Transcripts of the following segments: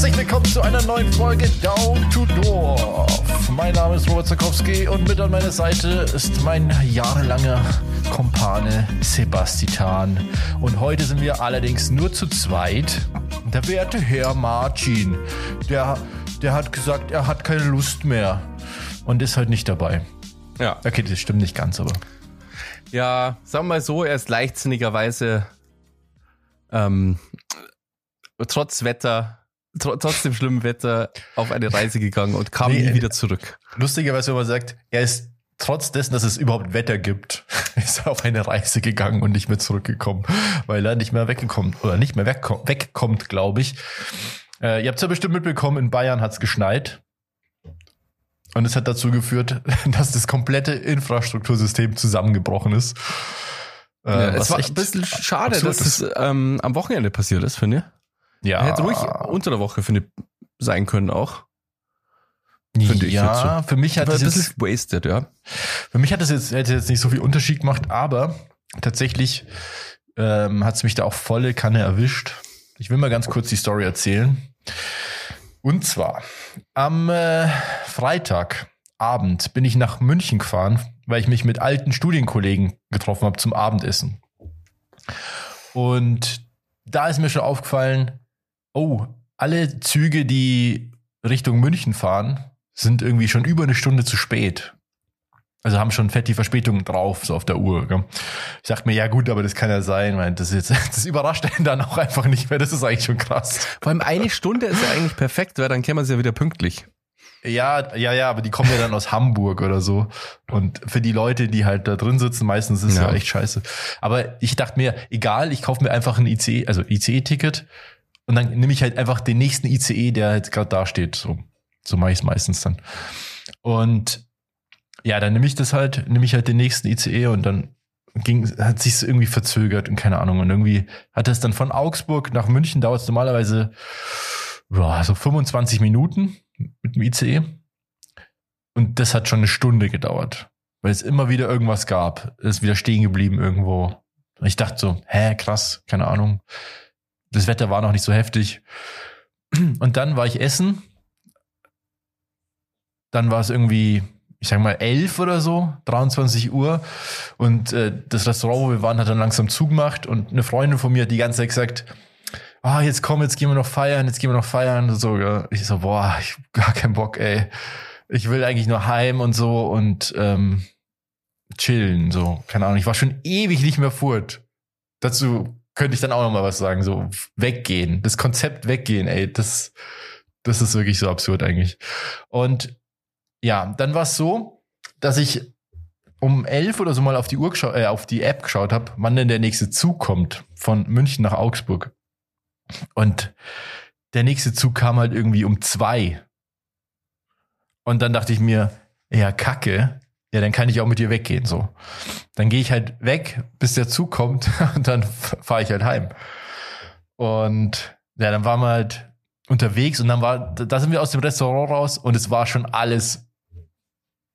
Herzlich willkommen zu einer neuen Folge Down to Dorf. Mein Name ist Robert Zakowski und mit an meiner Seite ist mein jahrelanger Kompane Sebastian. Und heute sind wir allerdings nur zu zweit. Der werte Herr Martin, der, der hat gesagt, er hat keine Lust mehr und ist halt nicht dabei. Ja. Okay, das stimmt nicht ganz, aber. Ja, sagen wir mal so, er ist leichtsinnigerweise ähm, trotz Wetter, tr trotz dem schlimmen Wetter auf eine Reise gegangen und kam Nee, nie äh, wieder zurück. Lustigerweise, wenn man sagt, er ist trotz dessen, dass es überhaupt Wetter gibt, ist er auf eine Reise gegangen und nicht mehr zurückgekommen, weil er nicht mehr weggekommen oder nicht mehr wegkommt, wegkommt glaube ich. Äh, ihr habt es ja bestimmt mitbekommen, in Bayern hat es geschneit. Und es hat dazu geführt, dass das komplette Infrastruktursystem zusammengebrochen ist. Äh, Ja, es war echt ein bisschen schade, dass es ähm, am Wochenende passiert ist, finde ich. Ja, Hätte ruhig unter der Woche, finde ich, sein können auch. finde ich ja, jetzt für mich hat ein jetzt wasted, ja. Für mich hat es jetzt, hätte jetzt nicht so viel Unterschied gemacht, aber tatsächlich ähm, hat es mich da auch volle Kanne erwischt. Ich will mal ganz kurz die Story erzählen. Und zwar am äh, Freitagabend bin ich nach München gefahren, weil ich mich mit alten Studienkollegen getroffen habe zum Abendessen. Und da ist mir schon aufgefallen, oh, alle Züge, die Richtung München fahren, sind irgendwie schon über eine Stunde zu spät. Also haben schon fett die Verspätung drauf, so auf der Uhr. Gell? Ich dachte mir, ja gut, aber das kann ja sein, weil das, jetzt, das überrascht einen dann auch einfach nicht mehr. Das ist eigentlich schon krass. Vor allem eine Stunde ist ja eigentlich perfekt, weil dann kämen sie ja wieder pünktlich. Ja, ja, ja, aber die kommen ja dann aus Hamburg oder so. Und für die Leute, die halt da drin sitzen, meistens ist es ja. Ja. echt scheiße. Aber ich dachte mir, egal, ich kaufe mir einfach ein ICE, also ICE-Ticket und dann nehme ich halt einfach den nächsten ICE, der halt gerade da steht. So, so mache ich es meistens dann. Und ja, dann nehme ich das halt, nehme ich halt den nächsten ICE und dann ging, hat sich irgendwie verzögert und keine Ahnung. Und irgendwie hat es dann von Augsburg nach München dauert es normalerweise boah, so 25 Minuten mit dem ICE. Und das hat schon eine Stunde gedauert, weil es immer wieder irgendwas gab. Es ist wieder stehen geblieben irgendwo. Und ich dachte so, hä, krass, keine Ahnung. Das Wetter war noch nicht so heftig. Und dann war ich essen. Dann war es irgendwie, ich sag mal, elf oder so, 23 Uhr. Und äh, das Restaurant, wo wir waren, hat dann langsam zugemacht. Und eine Freundin von mir hat die ganze Zeit gesagt, ah, jetzt komm, jetzt gehen wir noch feiern, jetzt gehen wir noch feiern. So, ja. Ich so, boah, ich hab gar keinen Bock, ey. Ich will eigentlich nur heim und so und ähm, chillen, so. Keine Ahnung, ich war schon ewig nicht mehr furt. Dazu könnte ich dann auch noch mal was sagen, so weggehen. Das Konzept weggehen, ey, das, das ist wirklich so absurd eigentlich. Und ja, dann war es so, dass ich um elf oder so mal auf die Uhr äh, auf die App geschaut habe, wann denn der nächste Zug kommt von München nach Augsburg. Und der nächste Zug kam halt irgendwie um zwei. Und dann dachte ich mir, ja, Kacke, ja, dann kann ich auch mit dir weggehen, so. Dann gehe ich halt weg, bis der Zug kommt und dann fahre ich halt heim. Und ja, dann waren wir halt unterwegs und dann war, da sind wir aus dem Restaurant raus und es war schon alles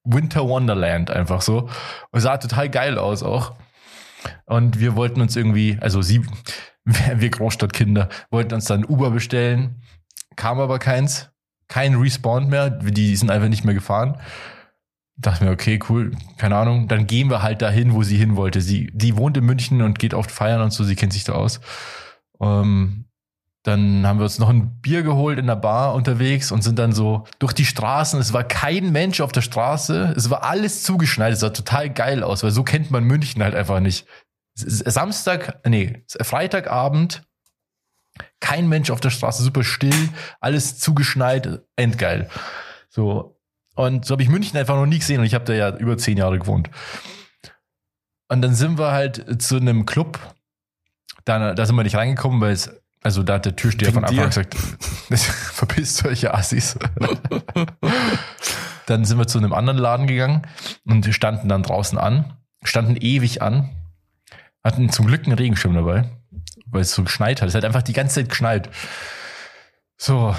Winter Wonderland einfach so. Und sah total geil aus auch. Und wir wollten uns irgendwie, also sie, wir Großstadtkinder, wollten uns dann Uber bestellen, kam aber keins, kein Respawn mehr, die sind einfach nicht mehr gefahren. Dachte mir, okay, cool, keine Ahnung. Dann gehen wir halt dahin, wo sie hin wollte. Sie, die wohnt in München und geht oft feiern und so, sie kennt sich da aus. Ähm, dann haben wir uns noch ein Bier geholt in der Bar unterwegs und sind dann so durch die Straßen. Es war kein Mensch auf der Straße. Es war alles zugeschneit. Es sah total geil aus, weil so kennt man München halt einfach nicht. Samstag, nee, Freitagabend, kein Mensch auf der Straße, super still, alles zugeschneit, endgeil. So. Und so habe ich München einfach noch nie gesehen und ich habe da ja über zehn Jahre gewohnt. Und dann sind wir halt zu einem Club. Da, da sind wir nicht reingekommen, weil es, also da hat der Türsteher Wegen von Anfang an gesagt, verpisst euch, ihr Assis. dann sind wir zu einem anderen Laden gegangen und standen dann draußen an, standen ewig an, hatten zum Glück einen Regenschirm dabei, weil es so geschneit hat. Es hat einfach die ganze Zeit geschneit. So,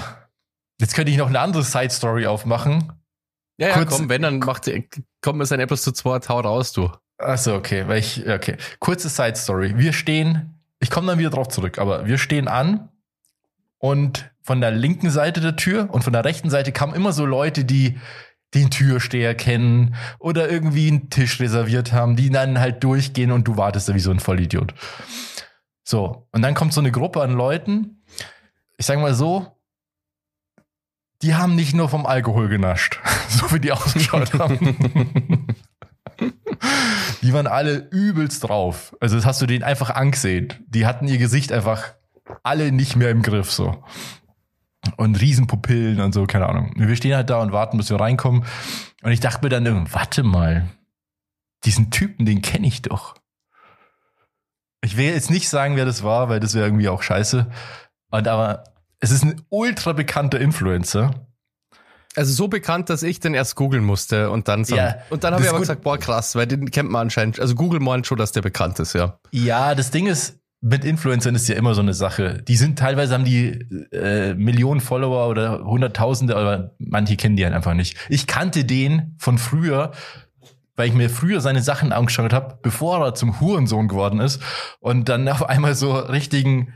jetzt könnte ich noch eine andere Side-Story aufmachen. Ja, ja, Kurz- komm, wenn, dann macht, kommt es ein etwas zu zweit, hau raus, du. Achso, okay, weil ich, okay. Kurze Side Story. Wir stehen, ich komme dann wieder drauf zurück, aber wir stehen an und von der linken Seite der Tür und von der rechten Seite kamen immer so Leute, die den Türsteher kennen oder irgendwie einen Tisch reserviert haben, die dann halt durchgehen und du wartest da wie so ein Vollidiot. So, und dann kommt so eine Gruppe an Leuten, ich sag mal so, die haben nicht nur vom Alkohol genascht, so wie die ausgeschaut haben. die waren alle übelst drauf. Also das hast du denen einfach angesehen. Die hatten ihr Gesicht einfach alle nicht mehr im Griff so. Und Riesenpupillen und so, keine Ahnung. Wir stehen halt da und warten, bis wir reinkommen. Und ich dachte mir dann, warte mal, diesen Typen, den kenne ich doch. Ich will jetzt nicht sagen, wer das war, weil das wäre irgendwie auch scheiße. Und aber es ist ein ultra bekannter Influencer. Also so bekannt, dass ich den erst googeln musste und dann Ja, und dann habe ich aber gesagt, boah krass, weil den kennt man anscheinend. Also Google meint schon, dass der bekannt ist, ja. Ja, das Ding ist, mit Influencern ist ja immer so eine Sache. Die sind teilweise haben die äh, Millionen Follower oder Hunderttausende, aber manche kennen die halt einfach nicht. Ich kannte den von früher, weil ich mir früher seine Sachen angeschaut habe, bevor er zum Hurensohn geworden ist und dann auf einmal so richtigen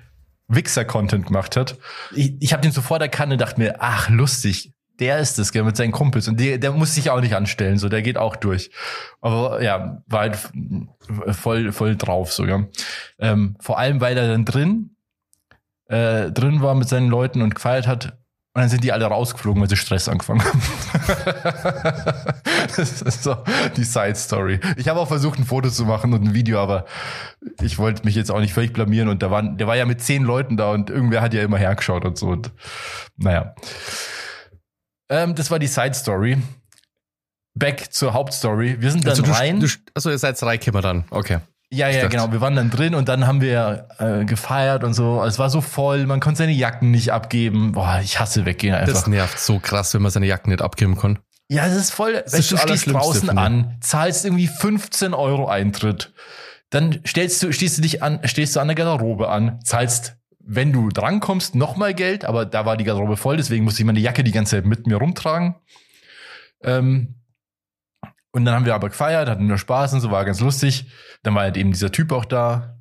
Wichser-Content gemacht hat. Ich, ich habe den sofort erkannt und dachte mir, ach lustig, der ist es, gell, mit seinen Kumpels. Und der, der muss sich auch nicht anstellen, so, der geht auch durch. Aber ja, war halt voll, voll drauf sogar. Ähm, vor allem, weil er dann drin, äh, drin war mit seinen Leuten und gefeiert hat. Und dann sind die alle rausgeflogen, weil sie Stress angefangen haben. das ist so die Side Story. Ich habe auch versucht, ein Foto zu machen und ein Video, aber ich wollte mich jetzt auch nicht völlig blamieren. Und da waren, der war ja mit zehn Leuten da und irgendwer hat ja immer hergeschaut und so. Und naja. Ähm, das war die Side Story. Back zur Hauptstory. Wir sind dann Also du, rein. du, also ihr seid drei Kimmer dann, okay. Ja, ja, genau. Wir waren dann drin und dann haben wir äh, gefeiert und so. Es war so voll, man konnte seine Jacken nicht abgeben. Boah, ich hasse weggehen einfach. Das nervt so krass, wenn man seine Jacken nicht abgeben kann. ja, es ist voll. ist weißt, du das stehst draußen an, zahlst irgendwie 15 Euro Eintritt. Dann stellst du, stehst du dich an, stehst du an der Garderobe an, zahlst, wenn du drankommst, nochmal Geld, aber da war die Garderobe voll, deswegen musste ich meine Jacke die ganze Zeit mit mir rumtragen. Ähm, und dann haben wir aber gefeiert, hatten nur Spaß und so, war ganz lustig. Dann war halt eben dieser Typ auch da.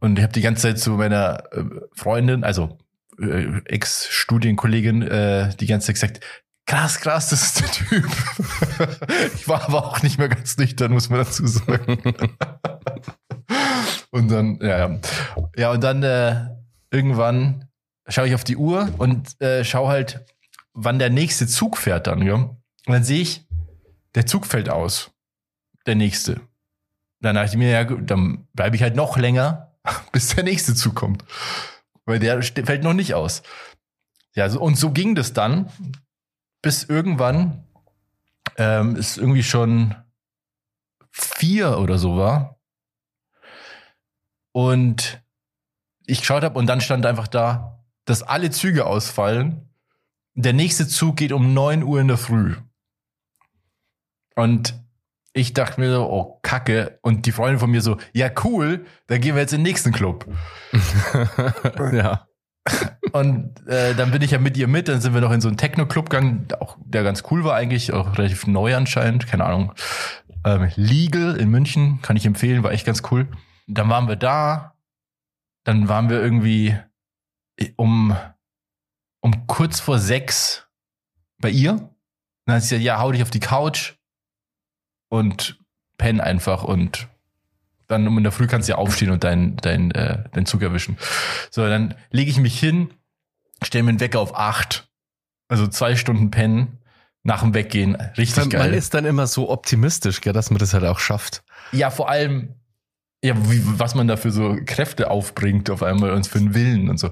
Und ich habe die ganze Zeit zu meiner äh, Freundin, also äh, Ex-Studienkollegin, äh, die ganze Zeit gesagt, krass, krass, das ist der Typ. ich war aber auch nicht mehr ganz nüchtern, muss man dazu sagen. und dann, ja, ja. Ja, und dann äh, irgendwann schaue ich auf die Uhr und äh, schaue halt, wann der nächste Zug fährt dann, ja. Und dann sehe ich, der Zug fällt aus. Der nächste. Dann dachte ich mir, ja, dann bleibe ich halt noch länger, bis der nächste Zug kommt. Weil der fällt noch nicht aus. Ja, so, und so ging das dann, bis irgendwann ähm, es irgendwie schon vier oder so war. Und ich geschaut habe und dann stand einfach da, dass alle Züge ausfallen. Der nächste Zug geht um 9 Uhr in der Früh. Und ich dachte mir so, oh Kacke. Und die Freundin von mir so, ja cool, dann gehen wir jetzt in den nächsten Club. ja. Und äh, dann bin ich ja mit ihr mit, dann sind wir noch in so einen Techno-Club gegangen, auch, der ganz cool war eigentlich, auch relativ neu anscheinend, keine Ahnung. Ähm, Legal in München, kann ich empfehlen, war echt ganz cool. Dann waren wir da, dann waren wir irgendwie um, um kurz vor sechs bei ihr. Und dann hat sie gesagt, ja, hau dich auf die Couch und penn einfach und dann um in der Früh kannst du ja aufstehen und deinen dein, äh, deinen Zug erwischen. So, dann lege ich mich hin, stelle mir einen Wecker auf acht. Also zwei Stunden pennen, nach dem Weggehen. Richtig Man geil. ist dann immer so optimistisch, gell, dass man das halt auch schafft. ja, vor allem, ja, wie, was man da für so Kräfte aufbringt auf einmal und für einen Willen und so.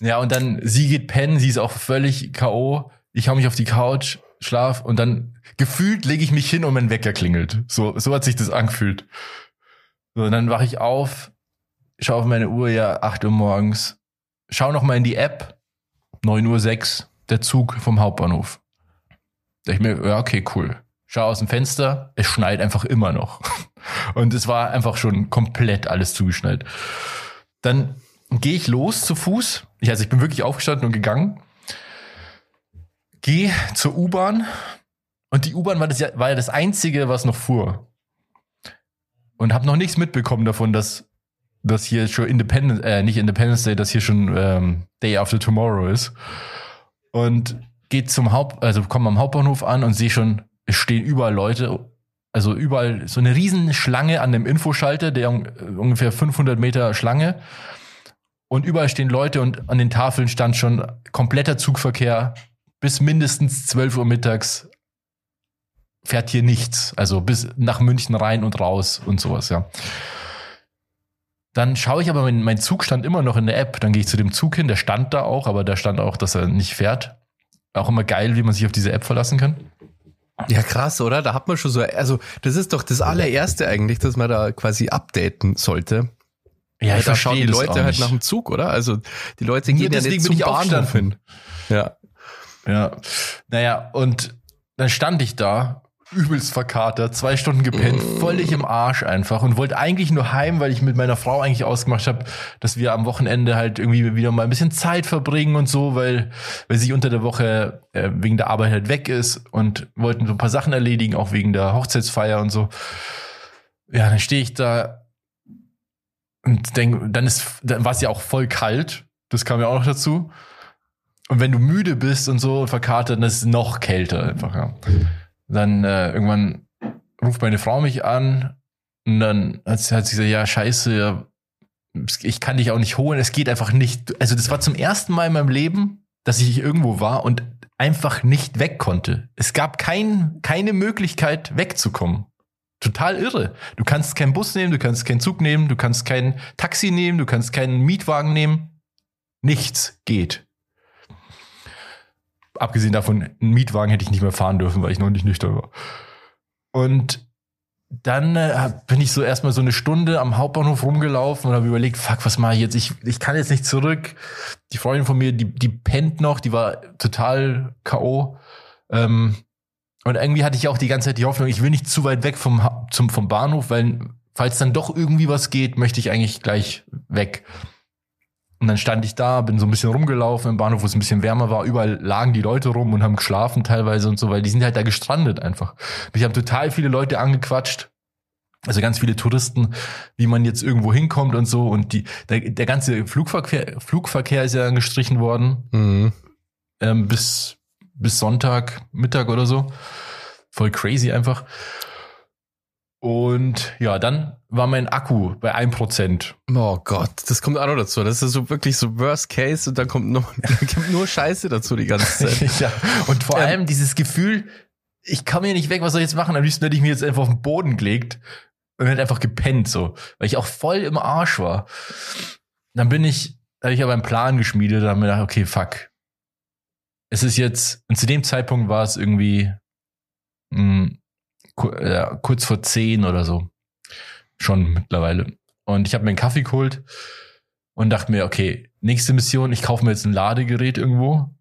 Ja, und dann, sie geht pennen, sie ist auch völlig K.O. Ich hau mich auf die Couch, schlaf und dann gefühlt lege ich mich hin und mein Wecker klingelt. So, so hat sich das angefühlt. So, dann wache ich auf, schaue auf meine Uhr, ja, 8 Uhr morgens, schau noch mal in die App, 9 Uhr 6, der Zug vom Hauptbahnhof. Da ich mir, ja, okay, cool. Schau aus dem Fenster, es schneit einfach immer noch. Und es war einfach schon komplett alles zugeschneit. Dann gehe ich los zu Fuß. Ich, also ich bin wirklich aufgestanden und gegangen. Gehe zur U-Bahn. Und die U-Bahn war, das war ja das Einzige, was noch fuhr. Und habe noch nichts mitbekommen davon, dass dass hier schon Independence, äh, nicht Independence Day, dass hier schon ähm, Day After Tomorrow ist. Und geht zum Haupt, also komme am Hauptbahnhof an und sehe schon, es stehen überall Leute, also überall so eine riesen Schlange an dem Infoschalter, der ungefähr 500 Meter Schlange. Und überall stehen Leute und an den Tafeln stand schon kompletter Zugverkehr bis mindestens 12 Uhr mittags fährt hier nichts. Also bis nach München rein und raus und sowas, ja. Dann schaue ich aber, mein, mein Zug stand immer noch in der App. Dann gehe ich zu dem Zug hin, der stand da auch, aber da stand auch, dass er nicht fährt. Auch immer geil, wie man sich auf diese App verlassen kann. Ja, krass, oder? Da hat man schon so, also das ist doch das allererste eigentlich, dass man da quasi updaten sollte. Ja, ich da schauen die Leute halt nach dem Zug, oder? Also die Leute gehen ja nicht zum Bahnhof hin. Ja. Ja. Naja, und dann stand ich da übelst verkatert, zwei Stunden gepennt, völlig im Arsch einfach und wollte eigentlich nur heim, weil ich mit meiner Frau eigentlich ausgemacht habe, dass wir am Wochenende halt irgendwie wieder mal ein bisschen Zeit verbringen und so, weil, weil sie unter der Woche äh, wegen der Arbeit halt weg ist und wollten so ein paar Sachen erledigen, auch wegen der Hochzeitsfeier und so. Ja, dann stehe ich da und denke, dann ist, dann war es ja auch voll kalt. Das kam ja auch noch dazu. Und wenn du müde bist und so und verkatert, dann ist es noch kälter einfach, ja. Dann äh, irgendwann ruft meine Frau mich an und dann hat sie, hat sie gesagt, ja, scheiße, ja, ich kann dich auch nicht holen, es geht einfach nicht. Also das war zum ersten Mal in meinem Leben, dass ich irgendwo war und einfach nicht weg konnte. Es gab kein, keine Möglichkeit wegzukommen. Total irre. Du kannst keinen Bus nehmen, du kannst keinen Zug nehmen, du kannst kein Taxi nehmen, du kannst keinen Mietwagen nehmen. Nichts geht abgesehen davon, einen Mietwagen hätte ich nicht mehr fahren dürfen, weil ich noch nicht nüchtern war. Und dann äh, bin ich so erstmal so eine Stunde am Hauptbahnhof rumgelaufen und habe überlegt, fuck, was mache ich jetzt? Ich, ich kann jetzt nicht zurück. Die Freundin von mir, die, die pennt noch, die war total K.O. Ähm, und irgendwie hatte ich auch die ganze Zeit die Hoffnung, ich will nicht zu weit weg vom, zum, vom Bahnhof, weil falls dann doch irgendwie was geht, möchte ich eigentlich gleich weg. Und dann stand ich da, bin so ein bisschen rumgelaufen im Bahnhof, wo es ein bisschen wärmer war. Überall lagen die Leute rum und haben geschlafen teilweise und so, weil die sind halt da gestrandet einfach. Mich haben total viele Leute angequatscht. Also ganz viele Touristen, wie man jetzt irgendwo hinkommt und so. Und die, der, der ganze Flugverkehr, Flugverkehr ist ja gestrichen worden. Mhm. Ähm, bis, bis Sonntag, Mittag oder so. Voll crazy einfach. Und ja, dann war mein Akku bei 1%. Oh Gott, das kommt auch noch dazu. Das ist so wirklich so Worst Case und dann kommt nur, kommt nur Scheiße dazu die ganze Zeit. ja. Und vor ähm, allem dieses Gefühl, ich komme hier nicht weg, was soll ich jetzt machen? Am liebsten hätte ich mir jetzt einfach auf den Boden gelegt und hätte einfach gepennt, so. Weil ich auch voll im Arsch war. Dann bin ich, da habe ich aber einen Plan geschmiedet und habe mir gedacht, okay, fuck. Es ist jetzt, und zu dem Zeitpunkt war es irgendwie, mh, hm, kurz vor zehn oder so. Schon mittlerweile. Und ich habe mir einen Kaffee geholt und dachte mir, okay, nächste Mission, ich kaufe mir jetzt ein Ladegerät irgendwo.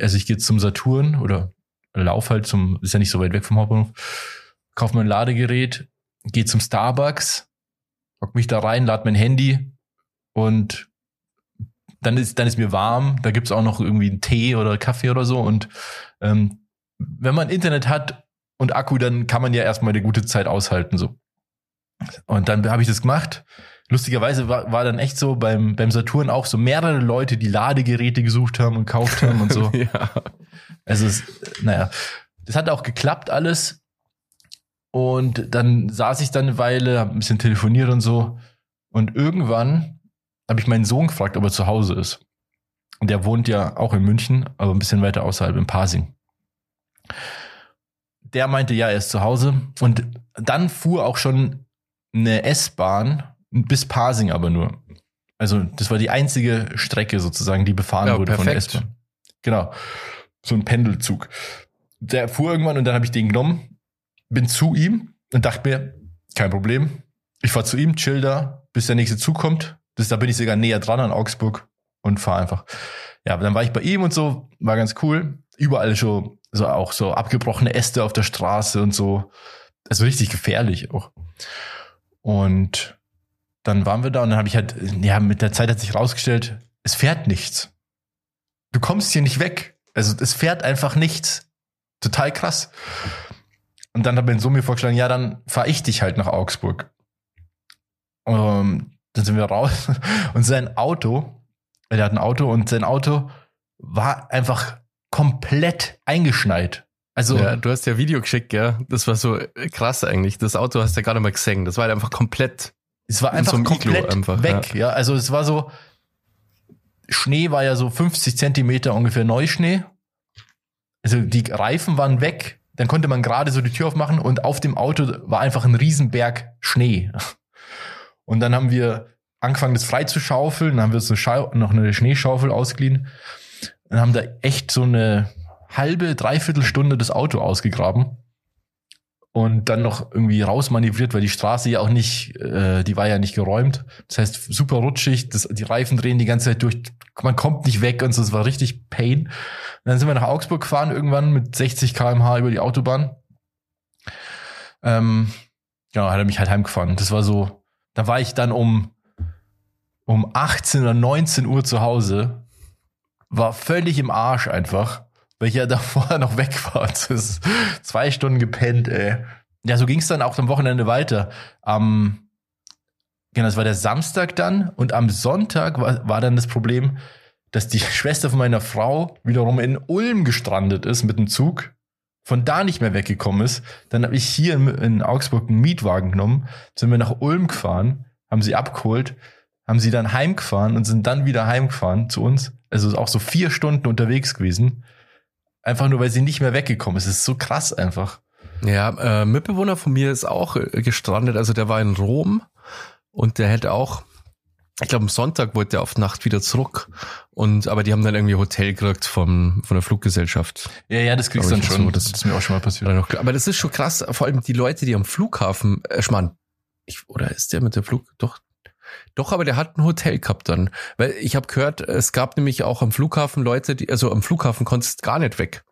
Also ich gehe zum Saturn oder lauf halt zum, ist ja nicht so weit weg vom Hauptbahnhof, kaufe mir ein Ladegerät, gehe zum Starbucks, hock mich da rein, lade mein Handy und dann ist, dann ist mir warm, da gibt's auch noch irgendwie einen Tee oder Kaffee oder so. Und ähm, wenn man Internet hat und Akku, dann kann man ja erstmal eine gute Zeit aushalten. so. Und dann habe ich das gemacht. Lustigerweise war, war dann echt so beim, beim Saturn auch so mehrere Leute, die Ladegeräte gesucht haben und gekauft haben und so. ja. Also, es, naja, das hat auch geklappt alles. Und dann saß ich dann eine Weile, habe ein bisschen telefoniert und so. Und irgendwann habe ich meinen Sohn gefragt, ob er zu Hause ist. Und der wohnt ja auch in München, aber ein bisschen weiter außerhalb, in Pasing der meinte, ja, er ist zu Hause. Und dann fuhr auch schon eine S-Bahn bis Pasing aber nur. Also das war die einzige Strecke sozusagen, die befahren ja, wurde perfekt. von der S-Bahn. Genau. So ein Pendelzug. Der fuhr irgendwann und dann habe ich den genommen, bin zu ihm und dachte mir, kein Problem. Ich fahr zu ihm, chill da, bis der nächste Zug kommt. Das, da bin ich sogar näher dran an Augsburg und fahr einfach. Ja, dann war ich bei ihm und so, war ganz cool. Überall schon so auch so abgebrochene Äste auf der Straße und so. Also richtig gefährlich auch. Und dann waren wir da und dann habe ich halt, ja, mit der Zeit hat sich rausgestellt, es fährt nichts. Du kommst hier nicht weg. Also es fährt einfach nichts. Total krass. Und dann hat mein Sohn mir vorgeschlagen, ja, dann fahre ich dich halt nach Augsburg. Um, ähm, dann sind wir raus und sein Auto, er hat ein Auto und sein Auto war einfach komplett eingeschneit. Also, ja, du hast ja Video geschickt, ja. Das war so krass eigentlich. Das Auto hast du ja gerade mal gesehen. Das war halt einfach komplett. Es war einfach so komplett einfach, weg, ja. ja. Also es war so, Schnee war ja so 50 Zentimeter ungefähr Neuschnee. Also die Reifen waren weg. Dann konnte man gerade so die Tür aufmachen und auf dem Auto war einfach ein Riesenberg Schnee. Und dann haben wir angefangen, das frei zu schaufeln. Dann haben wir so noch eine Schneeschaufel ausgeliehen. Dann haben da echt so eine halbe, dreiviertel Stunde das Auto ausgegraben und dann noch irgendwie rausmanövriert, weil die Straße ja auch nicht, äh, die war ja nicht geräumt. Das heißt, super rutschig, das, die Reifen drehen die ganze Zeit durch, man kommt nicht weg und so, es war richtig Pain. Und dann sind wir nach Augsburg gefahren, irgendwann mit 60 kmh über die Autobahn. Ähm, ja, hat er mich halt heimgefahren. Das war so, da war ich dann um, um 18 oder 19 Uhr zu Hause, war völlig im Arsch einfach weil ich ja davor noch weg war. Zwei Stunden gepennt, ey. Ja, so ging es dann auch am Wochenende weiter. Am, genau, das war der Samstag dann und am Sonntag war, war dann das Problem, dass die Schwester von meiner Frau wiederum in Ulm gestrandet ist mit dem Zug, von da nicht mehr weggekommen ist. Dann habe ich hier in, in Augsburg einen Mietwagen genommen, sind wir nach Ulm gefahren, haben sie abgeholt, haben sie dann heimgefahren und sind dann wieder heimgefahren zu uns. Also auch so vier Stunden unterwegs gewesen. Einfach nur, weil sie nicht mehr weggekommen ist. Es ist so krass einfach. Ja, äh, Mitbewohner von mir ist auch äh, gestrandet. Also der war in Rom und der hätte auch, ich glaube, am Sonntag wollte er auf Nacht wieder zurück. Und aber die haben dann irgendwie Hotel gekriegt vom, von der Fluggesellschaft. Ja, ja, das kriegst du dann schon. So, das ist mir auch schon mal passiert. Aber das ist schon krass. Vor allem die Leute, die am Flughafen, äh, ich mein, ich, oder ist der mit dem Flug? Doch, doch, aber der hat ein Hotel gehabt dann. Weil ich habe gehört, es gab nämlich auch am Flughafen Leute, die, also am Flughafen konntest gar nicht weg.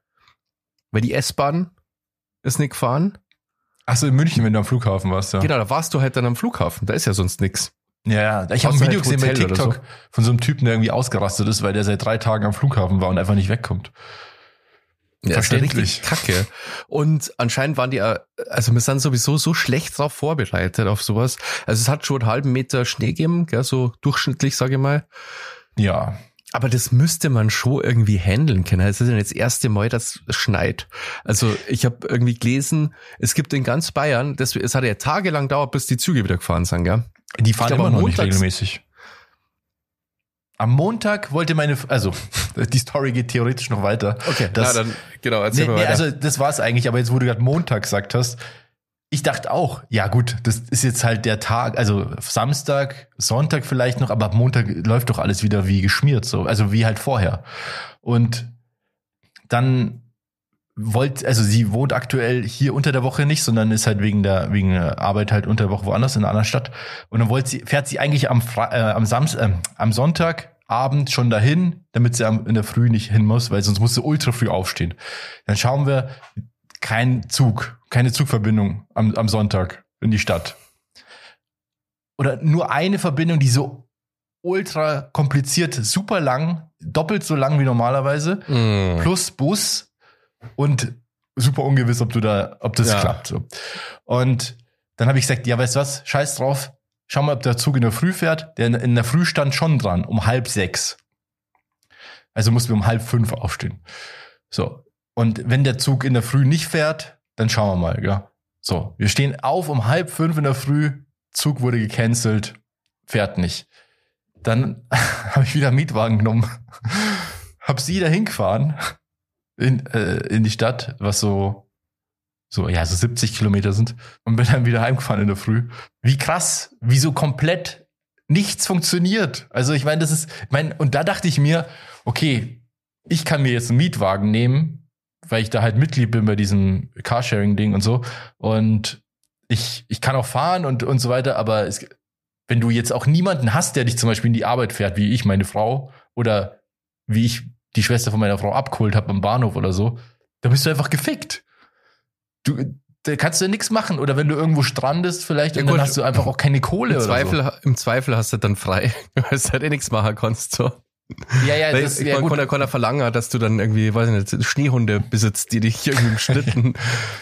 Weil die S-Bahn ist nicht gefahren. Achso, in München, wenn du am Flughafen warst, ja. Genau, da warst du halt dann am Flughafen. Da ist ja sonst nix. Ja, ja. Ich habe ein Video halt gesehen bei TikTok so. von so einem Typen, der irgendwie ausgerastet ist, weil der seit drei Tagen am Flughafen war und einfach nicht wegkommt. Ja, Verständlich. Kacke. Und anscheinend waren die, also wir sind sowieso so schlecht drauf vorbereitet auf sowas. Also es hat schon einen halben Meter Schnee gegeben, gell, so durchschnittlich, sage ich mal. Ja. Aber das müsste man schon irgendwie handeln können. Es ist ja jetzt das erste Mal, dass es schneit. Also ich habe irgendwie gelesen, es gibt in ganz Bayern, das, es hat ja tagelang dauert, bis die Züge wieder gefahren sind, gell? Die fahren glaub, immer noch nicht regelmäßig. Am Montag wollte meine, also die Story geht theoretisch noch weiter. Okay, das, na, dann genau. Erzähl nee, mal weiter. also das war's eigentlich. Aber jetzt, wo du gerade Montag gesagt hast, ich dachte auch, ja gut, das ist jetzt halt der Tag, also Samstag, Sonntag vielleicht noch, aber ab Montag läuft doch alles wieder wie geschmiert, so, also wie halt vorher. Und dann wollte, also sie wohnt aktuell hier unter der Woche nicht, sondern ist halt wegen der wegen der Arbeit halt unter der Woche woanders in einer anderen Stadt. Und dann wollte sie, fährt sie eigentlich am Fre äh, am Samstag, äh, am Sonntagabend schon dahin, damit sie am, in der Früh nicht hin muss, weil sonst muss sie ultra früh aufstehen. Dann schauen wir kein Zug, keine Zugverbindung am, am Sonntag in die Stadt. Oder nur eine Verbindung, die so ultra kompliziert, super lang, doppelt so lang wie normalerweise, mm. plus Bus und super ungewiss, ob du da, ob das ja. klappt. So. Und dann habe ich gesagt, ja, weißt du was, scheiß drauf, schau mal, ob der Zug in der Früh fährt. Der in der Früh stand schon dran, um halb sechs. Also mussten wir um halb fünf aufstehen. So. Und wenn der Zug in der Früh nicht fährt, dann schauen wir mal, ja. So, wir stehen auf um halb fünf in der Früh, Zug wurde gecancelt, fährt nicht. Dann habe ich wieder einen Mietwagen genommen, hab sie da hingefahren, in, äh, in die Stadt, was so, so, ja, so 70 Kilometer sind und bin dann wieder heimgefahren in der Früh. Wie krass, wie so komplett nichts funktioniert. Also ich meine, das ist, ich mein, und da dachte ich mir, okay, ich kann mir jetzt einen Mietwagen nehmen, weil ich da halt Mitglied bin bei diesem Carsharing-Ding und so. Und ich, ich kann auch fahren und, und so weiter, aber es, wenn du jetzt auch niemanden hast, der dich zum Beispiel in die Arbeit fährt, wie ich, meine Frau, oder wie ich die Schwester von meiner Frau abgeholt habe am Bahnhof oder so, da bist du einfach gefickt. Du, da kannst du ja nichts machen. Oder wenn du irgendwo strandest, vielleicht, ja, und dann hast du einfach auch keine Kohle Im Zweifel, so. Im Zweifel hast du dann frei, weil du halt eh nichts machen kannst. So. Ja, ja, weil, das ja, gut. Kann, verlangen, dass du dann irgendwie, weiß ich nicht, Schneehunde besitzt, die dich irgendwie im Schlitten.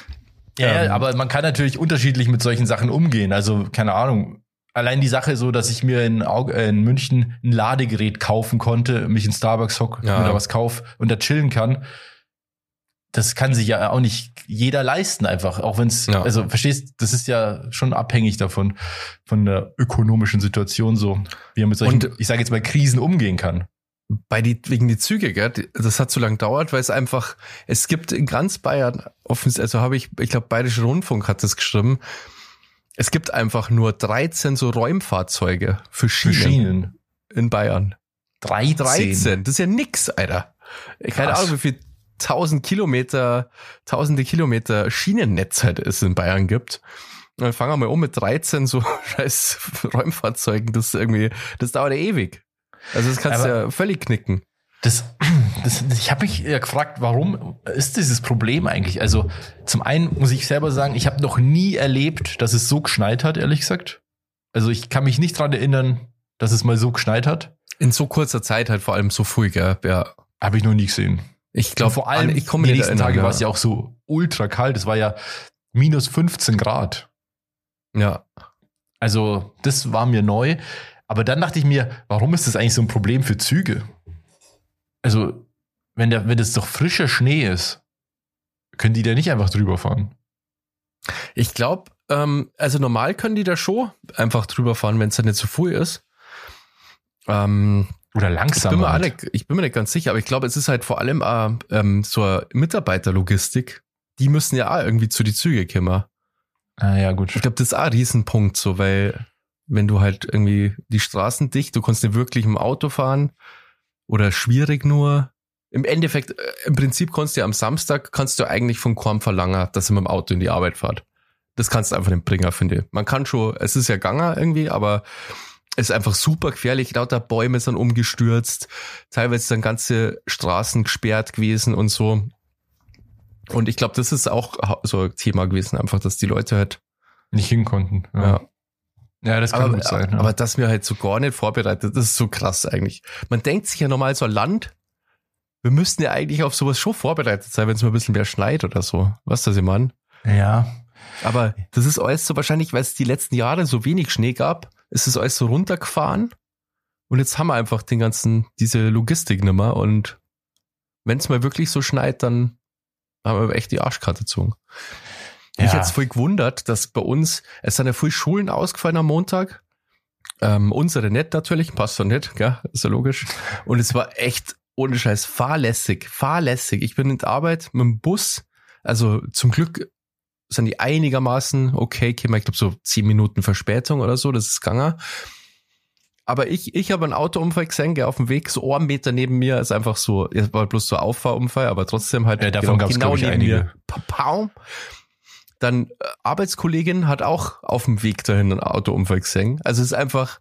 ja, ähm. ja, aber man kann natürlich unterschiedlich mit solchen Sachen umgehen. Also, keine Ahnung. Allein die Sache so, dass ich mir in, äh, in München ein Ladegerät kaufen konnte, mich in Starbucks hock ja. oder was kauf und da chillen kann. Das kann sich ja auch nicht jeder leisten einfach, auch wenn es, ja. also verstehst, das ist ja schon abhängig davon, von der ökonomischen Situation so, wie man mit solchen, und, ich sage jetzt mal, Krisen umgehen kann. Bei die, wegen die Züge, gell? das hat so lange dauert, weil es einfach, es gibt in ganz Bayern, also habe ich, ich glaube, Bayerischer Rundfunk hat das geschrieben, es gibt einfach nur 13 so Räumfahrzeuge für Schienen, für Schienen. in Bayern. 13. 13. Das ist ja nix, Alter. Krass. Keine Ahnung, wie viel tausend Kilometer, tausende Kilometer Schienennetz halt es in Bayern gibt. dann fangen wir mal um mit 13 so scheiß Räumfahrzeugen. Das ist irgendwie, das dauert ja ewig. Also das kannst du ja völlig knicken. Das, das, ich habe mich ja gefragt, warum ist dieses Problem eigentlich? Also zum einen muss ich selber sagen, ich habe noch nie erlebt, dass es so geschneit hat, ehrlich gesagt. Also ich kann mich nicht dran erinnern, dass es mal so geschneit hat. In so kurzer Zeit halt vor allem so früh, gell? Ja. Habe ich noch nie gesehen. Ich glaube vor allem, ich komme die nächsten Tage ja. war es ja auch so ultra kalt. Es war ja minus 15 Grad. Ja. Also das war mir neu. Aber dann dachte ich mir, warum ist das eigentlich so ein Problem für Züge? Also, wenn, der, wenn das doch frischer Schnee ist, können die da nicht einfach drüber fahren? Ich glaube, ähm, also normal können die da schon einfach drüber fahren, wenn es dann nicht zu früh ist. Ähm, Oder langsam. Ich bin, halt. nicht, ich bin, mir nicht, ganz sicher, aber ich glaube, es ist halt vor allem äh, ähm, so Mitarbeiterlogistik. Die müssen ja auch irgendwie zu die Züge kommen. Ah ja, gut. Ich glaube, das ist auch ein Riesenpunkt, so, weil wenn du halt irgendwie die Straßen dicht, du kannst nicht wirklich im Auto fahren oder schwierig nur. Im Endeffekt, äh, im Prinzip kannst du ja am Samstag, kannst du eigentlich von Korn verlangen, dass er mit dem Auto in die Arbeit fährt. Das kannst du einfach den Bringer, finde ich. Man kann schon, es ist ja ganger irgendwie, aber es ist einfach super gefährlich. Lauter Bäume sind umgestürzt. Teilweise sind ganze Straßen gesperrt gewesen und so. Und ich glaube, das ist auch so ein Thema gewesen, einfach, dass die Leute halt nicht hin konnten. Ja. ja. Ja, das kann aber, gut sein. Ja. Aber das mir halt so gar nicht vorbereitet, das ist so krass eigentlich. Man denkt sich ja normal so ein Land, wir müssten ja eigentlich auf sowas schon vorbereitet sein, wenn es mal ein bisschen mehr schneit oder so. Was das, ich meine? Ja. Aber das ist alles so wahrscheinlich, weil es die letzten Jahre so wenig Schnee gab, ist es alles so runtergefahren. Und jetzt haben wir einfach den ganzen, diese Logistik nimmer. Und wenn es mal wirklich so schneit, dann haben wir echt die Arschkarte gezogen. Ja. Mich voll gewundert, dass bei uns, es sind ja viele Schulen ausgefallen am Montag. Ähm, unsere nicht natürlich, passt doch nicht, gell? ist ja logisch. Und es war echt ohne Scheiß fahrlässig, fahrlässig. Ich bin in der Arbeit mit dem Bus, also zum Glück sind die einigermaßen okay, ich glaube so zehn Minuten Verspätung oder so, das ist ganger. Aber ich, ich habe einen Autounfall gesehen, gell, auf dem Weg, so einen Meter neben mir, ist einfach so, es war bloß so ein Auffahrunfall, aber trotzdem halt ja, davon genau, genau neben einige. mir. Pau. Dann äh, Arbeitskollegin hat auch auf dem Weg dahin einen Autounfall gesehen. Also es ist einfach,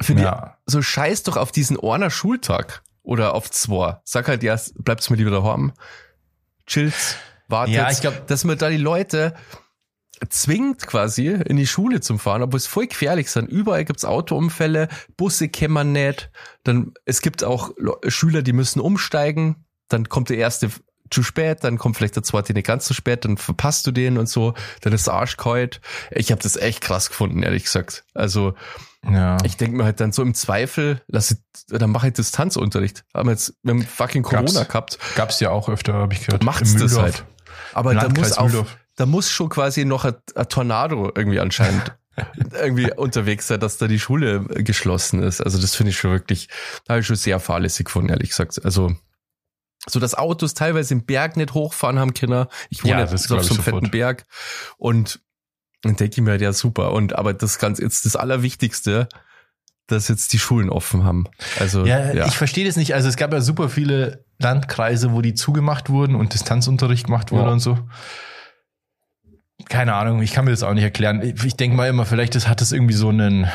finde ja. ich, so scheiß doch auf diesen Orner Schultag oder auf zwei. Sag halt, ja, bleibt's mir lieber daheim. Chills, wartet. Ja, ich glaube, dass man da die Leute zwingt quasi in die Schule zum Fahren, obwohl es voll gefährlich ist. Überall gibt's Autounfälle, Busse kämmern nicht. Dann, es gibt auch Schüler, die müssen umsteigen. Dann kommt der erste zu spät, dann kommt vielleicht der zweite nicht ganz so spät, dann verpasst du den und so, dann ist der arschkalt. Ich habe das echt krass gefunden, ehrlich gesagt. Also ja. ich denke mir halt dann so im Zweifel, lass ich, dann mache ich Distanzunterricht. Haben wir jetzt mit dem fucking Corona gab's, gehabt. Gab's ja auch öfter, habe ich gehört. Macht's das halt. Aber da muss auch, da muss schon quasi noch ein, ein Tornado irgendwie anscheinend irgendwie unterwegs sein, dass da die Schule geschlossen ist. Also das finde ich schon wirklich, da habe ich schon sehr fahrlässig gefunden, ehrlich gesagt. Also so dass Autos teilweise im Berg nicht hochfahren haben Kinder. Ich wohne ja, das auf so einem fetten Berg und dann denke ich mir, ja super. Und aber das ganz jetzt das Allerwichtigste, dass jetzt die Schulen offen haben. Also ja, ja. ich verstehe das nicht. Also es gab ja super viele Landkreise, wo die zugemacht wurden und Distanzunterricht gemacht wurde ja. und so. Keine Ahnung, ich kann mir das auch nicht erklären. Ich, denke mal immer, vielleicht das, hat es irgendwie so einen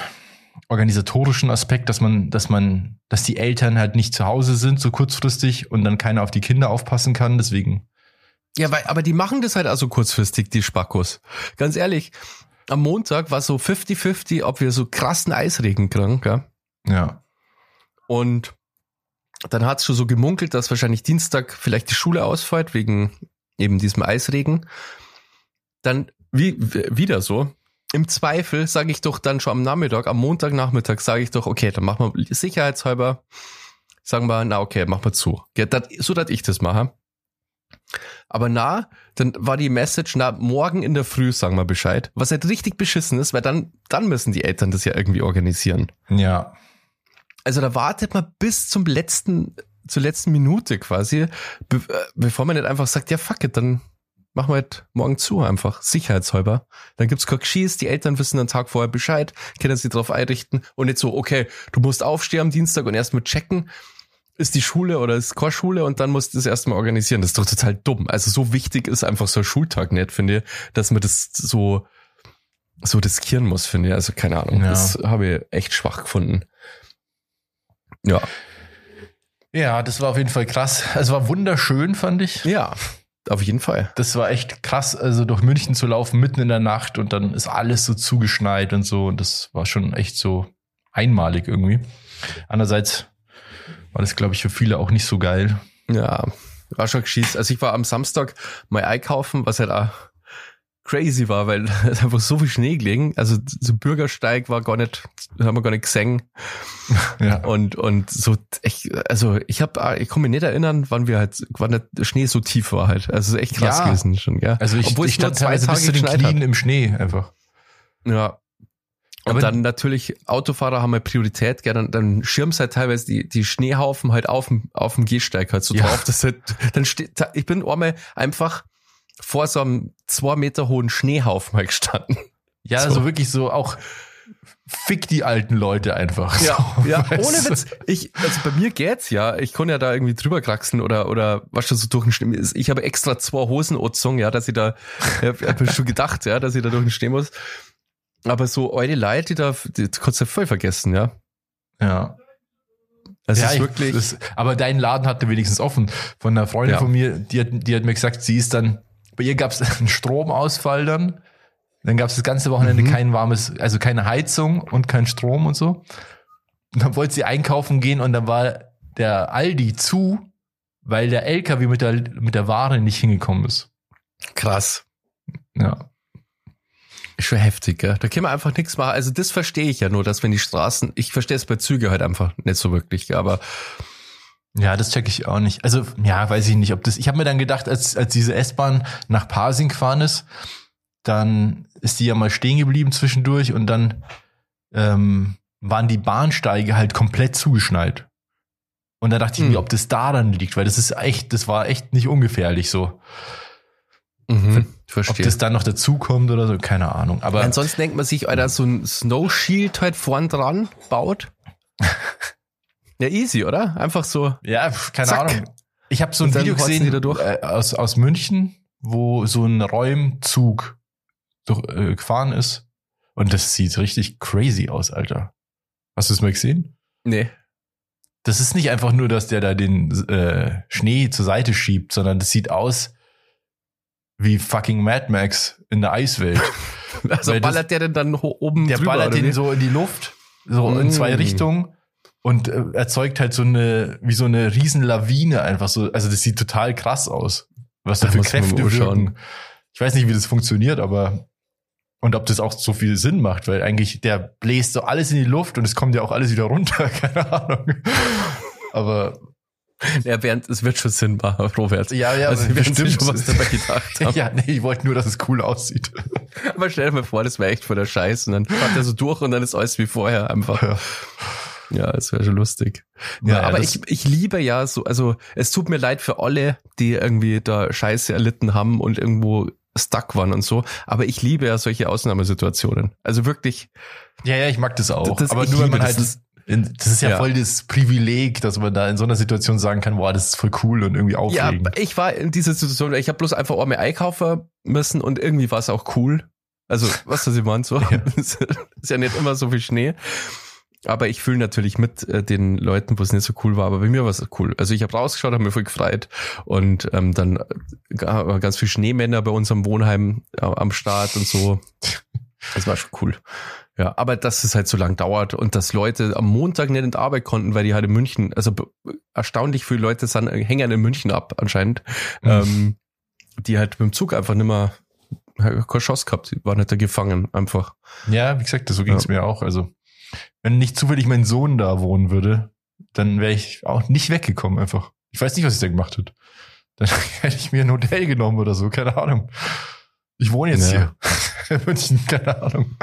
organisatorischen Aspekt, dass man, dass man, dass die Eltern halt nicht zu Hause sind, so kurzfristig und dann keiner auf die Kinder aufpassen kann, deswegen. Ja, weil, aber die machen das halt also kurzfristig, die Spackos. Ganz ehrlich, am Montag war so 50-50, ob wir so krassen Eisregen kriegen, gell? Ja. Und dann hat es schon so gemunkelt, dass wahrscheinlich Dienstag vielleicht die Schule ausfällt, wegen eben diesem Eisregen. Dann wie, wieder so, im Zweifel sage ich doch dann schon am Nachmittag, am Montagnachmittag sage ich doch, okay, dann machen wir sicherheitshalber, sagen wir, na okay, machen wir zu. Ja, dat, so, dass ich das mache. Aber na, dann war die Message, na, morgen in der Früh sagen wir Bescheid. Was halt richtig beschissen ist, weil dann, dann müssen die Eltern das ja irgendwie organisieren. Ja. Also da wartet man bis zum letzten, zur letzten Minute quasi, be äh, bevor man nicht einfach sagt, ja fuck it, dann machen wir halt morgen zu einfach, sicherheitshalber. Dann gibt's Cockschieß, die Eltern wissen einen Tag vorher Bescheid, können sich darauf einrichten und nicht so, okay, du musst aufstehen am Dienstag und erstmal checken, ist die Schule oder ist Chorschule und dann musst du das erstmal organisieren. Das ist doch total dumm. Also so wichtig ist einfach so ein Schultag nicht, finde ich, dass man das so, so riskieren muss, finde ich. Also keine Ahnung. Ja. Das habe ich echt schwach gefunden. Ja. Ja, das war auf jeden Fall krass. Es war wunderschön, fand ich. Ja, auf jeden Fall. Das war echt krass, also durch München zu laufen mitten in der Nacht und dann ist alles so zugeschneit und so. Und das war schon echt so einmalig irgendwie. Andererseits war das, glaube ich, für viele auch nicht so geil. Ja, war schon geschießt. Also ich war am Samstag mal einkaufen, was halt auch crazy war, weil es einfach so viel Schnee gelegen. Also so Bürgersteig war gar nicht, haben wir gar nicht gesehen. Ja. Und, und so, echt, also ich habe, ich kann mich nicht erinnern, wann wir halt, wann der Schnee so tief war halt. Also echt krass ja. gewesen schon, ja. Also ich, Obwohl ich stand zwei Tage bis zu den Knien im Schnee einfach. Ja, und Aber dann natürlich, Autofahrer haben eine Priorität, gell, dann, dann schirmst halt teilweise die, die Schneehaufen halt auf dem, auf dem Gehsteig halt so ja. drauf. Das halt, dann steht, ich bin einmal einfach vor so einem zwei Meter hohen Schneehaufen halt gestanden. Ja, so. also wirklich so auch, fick die alten Leute einfach. Ja, so, ja ohne Witz. Ich, also bei mir geht's ja. Ich konnte ja da irgendwie drüber kraxeln oder, oder was schon so durch den Schnee. Ich habe extra zwei Hosen angezogen, ja, dass ich da, ich hab schon gedacht, ja, dass ich da durch den Schnee muss. Aber so eure Leute, die da, die kannst du voll vergessen, ja. Ja. Das ja, ist wirklich. das, aber dein Laden hatte wenigstens offen. Von einer Freundin ja. von mir, die hat, die hat mir gesagt, sie ist dann, bei ihr gab es einen Stromausfall dann. Dann gab es das ganze Wochenende mhm. kein warmes, also keine Heizung und kein Strom und so. Und dann wollte sie einkaufen gehen und dann war der Aldi zu, weil der LKW mit der, mit der Ware nicht hingekommen ist. Krass. Ja. Ist schon heftig, gell? Da kann man einfach nichts machen. Also das verstehe ich ja nur, dass wenn die Straßen, ich verstehe es bei Züge halt einfach nicht so wirklich, aber ja, das check ich auch nicht. Also, ja, weiß ich nicht, ob das. Ich habe mir dann gedacht, als, als diese S-Bahn nach Pasing gefahren ist, dann ist die ja mal stehen geblieben zwischendurch und dann ähm, waren die Bahnsteige halt komplett zugeschneit. Und da dachte ich hm. mir, ob das daran liegt, weil das ist echt, das war echt nicht ungefährlich so. Mhm, verstehe. Ob das dann noch dazukommt oder so, keine Ahnung. Aber ansonsten denkt man sich, Alter, so ein Snow Shield halt vorn dran baut. ja, easy, oder? Einfach so. Ja, keine zack. Ahnung. Ich habe so ein Video gesehen äh, aus, aus München, wo so ein Räumzug durch, äh, gefahren ist. Und das sieht richtig crazy aus, Alter. Hast du es mal gesehen? Nee. Das ist nicht einfach nur, dass der da den äh, Schnee zur Seite schiebt, sondern das sieht aus, wie fucking Mad Max in der Eiswelt. also Weil ballert das, der denn dann oben Der drüber, ballert den so in die Luft, so mm. in zwei Richtungen und äh, erzeugt halt so eine, wie so eine riesen Lawine einfach so. Also das sieht total krass aus, was da, da für Kräfte wirken. Ich weiß nicht, wie das funktioniert, aber und ob das auch so viel Sinn macht, weil eigentlich der bläst so alles in die Luft und es kommt ja auch alles wieder runter, keine Ahnung. Aber ja, während, es wird schon Sinn machen, Robert. Ja, ja, also wir stimmt schon, was dabei gedacht haben. ja, nee, ich wollte nur, dass es cool aussieht. Aber stell dir mal vor, das wäre echt voll der Scheiß und dann fährt er so durch und dann ist alles wie vorher einfach. Ja. Ja, das wäre schon lustig. Ja, ja aber ich, ich liebe ja so, also es tut mir leid für alle, die irgendwie da Scheiße erlitten haben und irgendwo stuck waren und so, aber ich liebe ja solche Ausnahmesituationen. Also wirklich. Ja, ja, ich mag das auch. Das, aber nur wenn man halt das, das ist ja, ja, voll das Privileg, dass man da in so einer Situation sagen kann, boah, das ist voll cool und irgendwie aufregend. Ja, ich war in dieser Situation, ich habe bloß einfach auch mehr einkaufen müssen und irgendwie war es auch cool. Also, was das immer so. Ja. ist ja nicht immer so viel Schnee. Aber ich fühle natürlich mit äh, den Leuten, wo es nicht so cool war, aber bei mir war es cool. Also ich habe rausgeschaut, habe mir voll gefreut und ähm, dann äh, ganz viel Schneemänner bei uns am Wohnheim äh, am Start und so. Das war schon cool. Ja, aber dass es halt so lang dauert und dass Leute am Montag nicht in die Arbeit konnten, weil die halt in München, also erstaunlich viele Leute sind, hängen in München ab anscheinend, mhm. ähm, die halt mit dem Zug einfach nicht mehr keine Chance gehabt, war nicht da gefangen, einfach. Ja, wie gesagt, so ging es ja. mir auch. Also, wenn nicht zufällig mein Sohn da wohnen würde, dann wäre ich auch nicht weggekommen einfach. Ich weiß nicht, was ich da gemacht hätte. Dann hätte ich mir ein Hotel genommen oder so, keine Ahnung. Ich wohne jetzt ja. hier in München, keine Ahnung.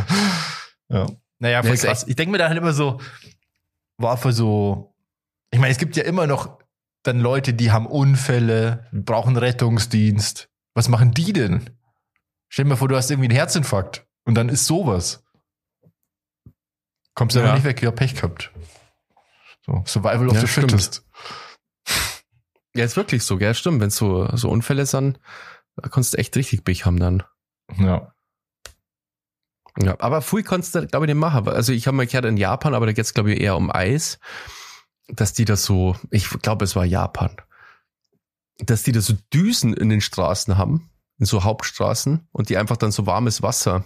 Ja. Naja, voll krass. Ich denke mir da halt immer so, war für so, ich meine, es gibt ja immer noch dann Leute, die haben Unfälle, brauchen Rettungsdienst. Was machen die denn? Stell dir mal vor, du hast irgendwie einen Herzinfarkt und dann ist sowas. Kommst du ja. aber nicht weg, ja, Pech gehabt. So, Survival of ja, the stimmt. Fittest. Ja, ist wirklich so, gell? Stimmt. Wenn so, so Unfälle sind, da kannst du echt richtig Pech haben dann. Ja. Ja, aber früh kannst du, glaube ich, nicht machen. Also ich habe mal gehört in Japan, aber da geht es, glaube ich, eher um Eis, dass die das so, ich glaube, es war Japan, dass die da so Düsen in den Straßen haben, in so Hauptstraßen und die einfach dann so warmes Wasser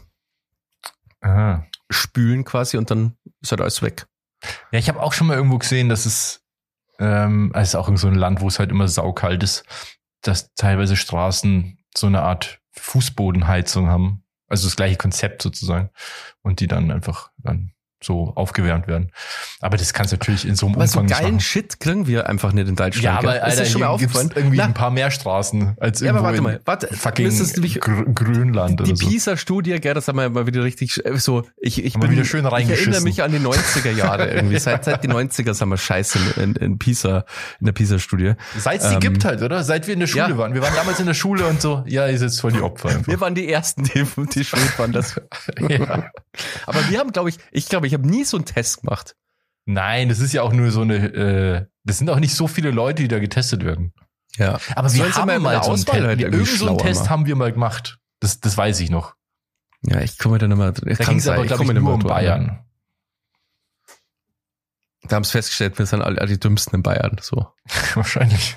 Aha. Spülen quasi und dann ist halt alles weg. Ja, ich habe auch schon mal irgendwo gesehen, dass es, ähm, es ist auch in so ein Land, wo es halt immer saukalt ist, dass teilweise Straßen so eine Art Fußbodenheizung haben. Also das gleiche Konzept sozusagen. Und die dann einfach dann so aufgewärmt werden. Aber das kannst du natürlich in so einem aber Umfang so geilen Shit kriegen wir einfach nicht in Deutschland. Ja, aber Alter, ist schon mal aufgefallen? irgendwie Na, ein paar mehr Straßen als ja, aber warte mal, warte, fucking nämlich, Grünland Die, die Pisa-Studie, gell, das haben wir mal wieder richtig so, ich, ich, bin, wieder schön ich erinnere mich an die 90er Jahre irgendwie. Seit, seit die 90er sind wir scheiße in, in Pisa, in der Pisa-Studie. Seit es ähm, gibt halt, oder? Seit wir in der Schule ja. waren. Wir waren damals in der Schule und so, ja, ihr seid voll die Opfer. Einfach. Wir waren die Ersten, die, die schuld waren. Das. ja. Aber wir haben, glaube ich, ich glaube, ich habe nie so einen Test gemacht. Nein, das ist ja auch nur so eine, äh, das sind auch nicht so viele Leute, die da getestet werden. Ja. Aber wir haben mal, mal so einen, Test, halt irgend so einen Test haben wir mal gemacht. Das, das weiß ich noch. Ja, ich komme dann immer. Da ging es aber, glaube ich, nur um Bayern. Da haben es festgestellt, wir sind alle, die Dümmsten in Bayern. So. Wahrscheinlich.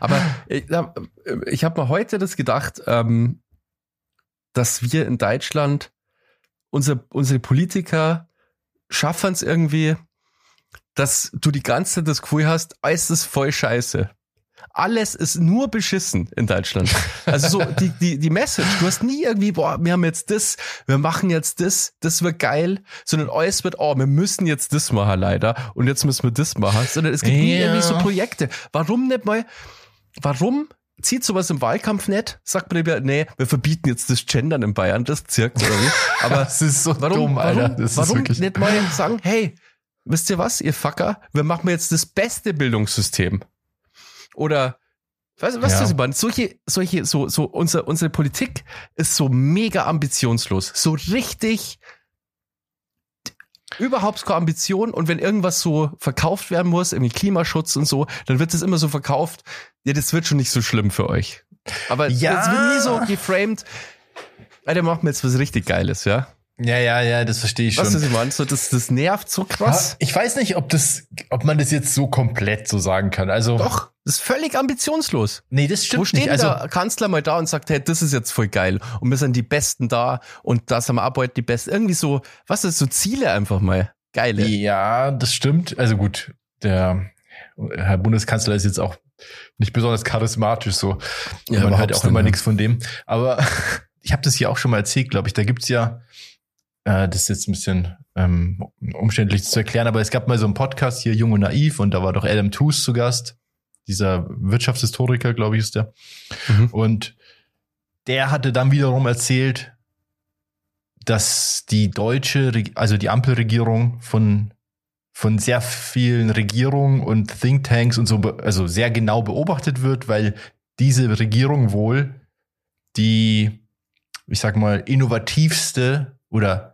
aber ich, ich habe mir heute das gedacht, ähm, dass wir in Deutschland unser, unsere Politiker schaffen es irgendwie, dass du die ganze Zeit das Gefühl hast, alles ist voll scheiße. Alles ist nur beschissen in Deutschland. Also so die, die, die Message, du hast nie irgendwie, boah, wir haben jetzt das, wir machen jetzt das, das wird geil, sondern alles wird, oh, wir müssen jetzt das machen leider und jetzt müssen wir das machen, sondern es gibt ja. nie irgendwie so Projekte. Warum nicht mal, warum zieht sowas im Wahlkampf nicht? Sagt man lieber, nee, wir verbieten jetzt das Gendern in Bayern, das zirkt oder wie? Aber das ist so warum, dumm, Alter. Das warum, warum nicht mal sagen, hey, wisst ihr was, ihr Fucker, wir machen jetzt das beste Bildungssystem. Oder Weißt du, was ja. das über? Solche, solche, so, so, unsere, unsere Politik ist so mega ambitionslos. So richtig, überhaupt keine Ambition. Und wenn irgendwas so verkauft werden muss, irgendwie Klimaschutz und so, dann wird es immer so verkauft, ja, das wird schon nicht so schlimm für euch. Aber ja. das wird nie so geframed, Alter, machen wir jetzt was richtig Geiles, ja? Ja, ja, ja, das verstehe ich schon. Was ist immer so, das, das nervt so krass. Ich weiß nicht, ob das, ob man das jetzt so komplett so sagen kann. Also doch, das ist völlig ambitionslos. Nee, das stimmt Wo steht nicht. Also, der Kanzler mal da und sagt, hey, das ist jetzt voll geil und wir sind die Besten da und da sind wir ab heute die Besten. Irgendwie so, was ist so Ziele einfach mal geile. Ja, das stimmt. Also gut, der Herr Bundeskanzler ist jetzt auch nicht besonders charismatisch so. Ja, man hört auch immer nichts von dem. Aber ich habe das hier auch schon mal erzählt, glaube ich. Da gibt's ja, äh, das ist jetzt ein bisschen ähm, umständlich zu erklären, aber es gab mal so einen Podcast hier, Jung und Naiv, und da war doch Adam Tooze zu Gast. Dieser Wirtschaftshistoriker, glaube ich, ist der. Mhm. Und der hatte dann wiederum erzählt, dass die deutsche, also die Ampelregierung von von sehr vielen Regierungen und Thinktanks und so, also sehr genau beobachtet wird, weil diese Regierung wohl die, ich sag mal, innovativste oder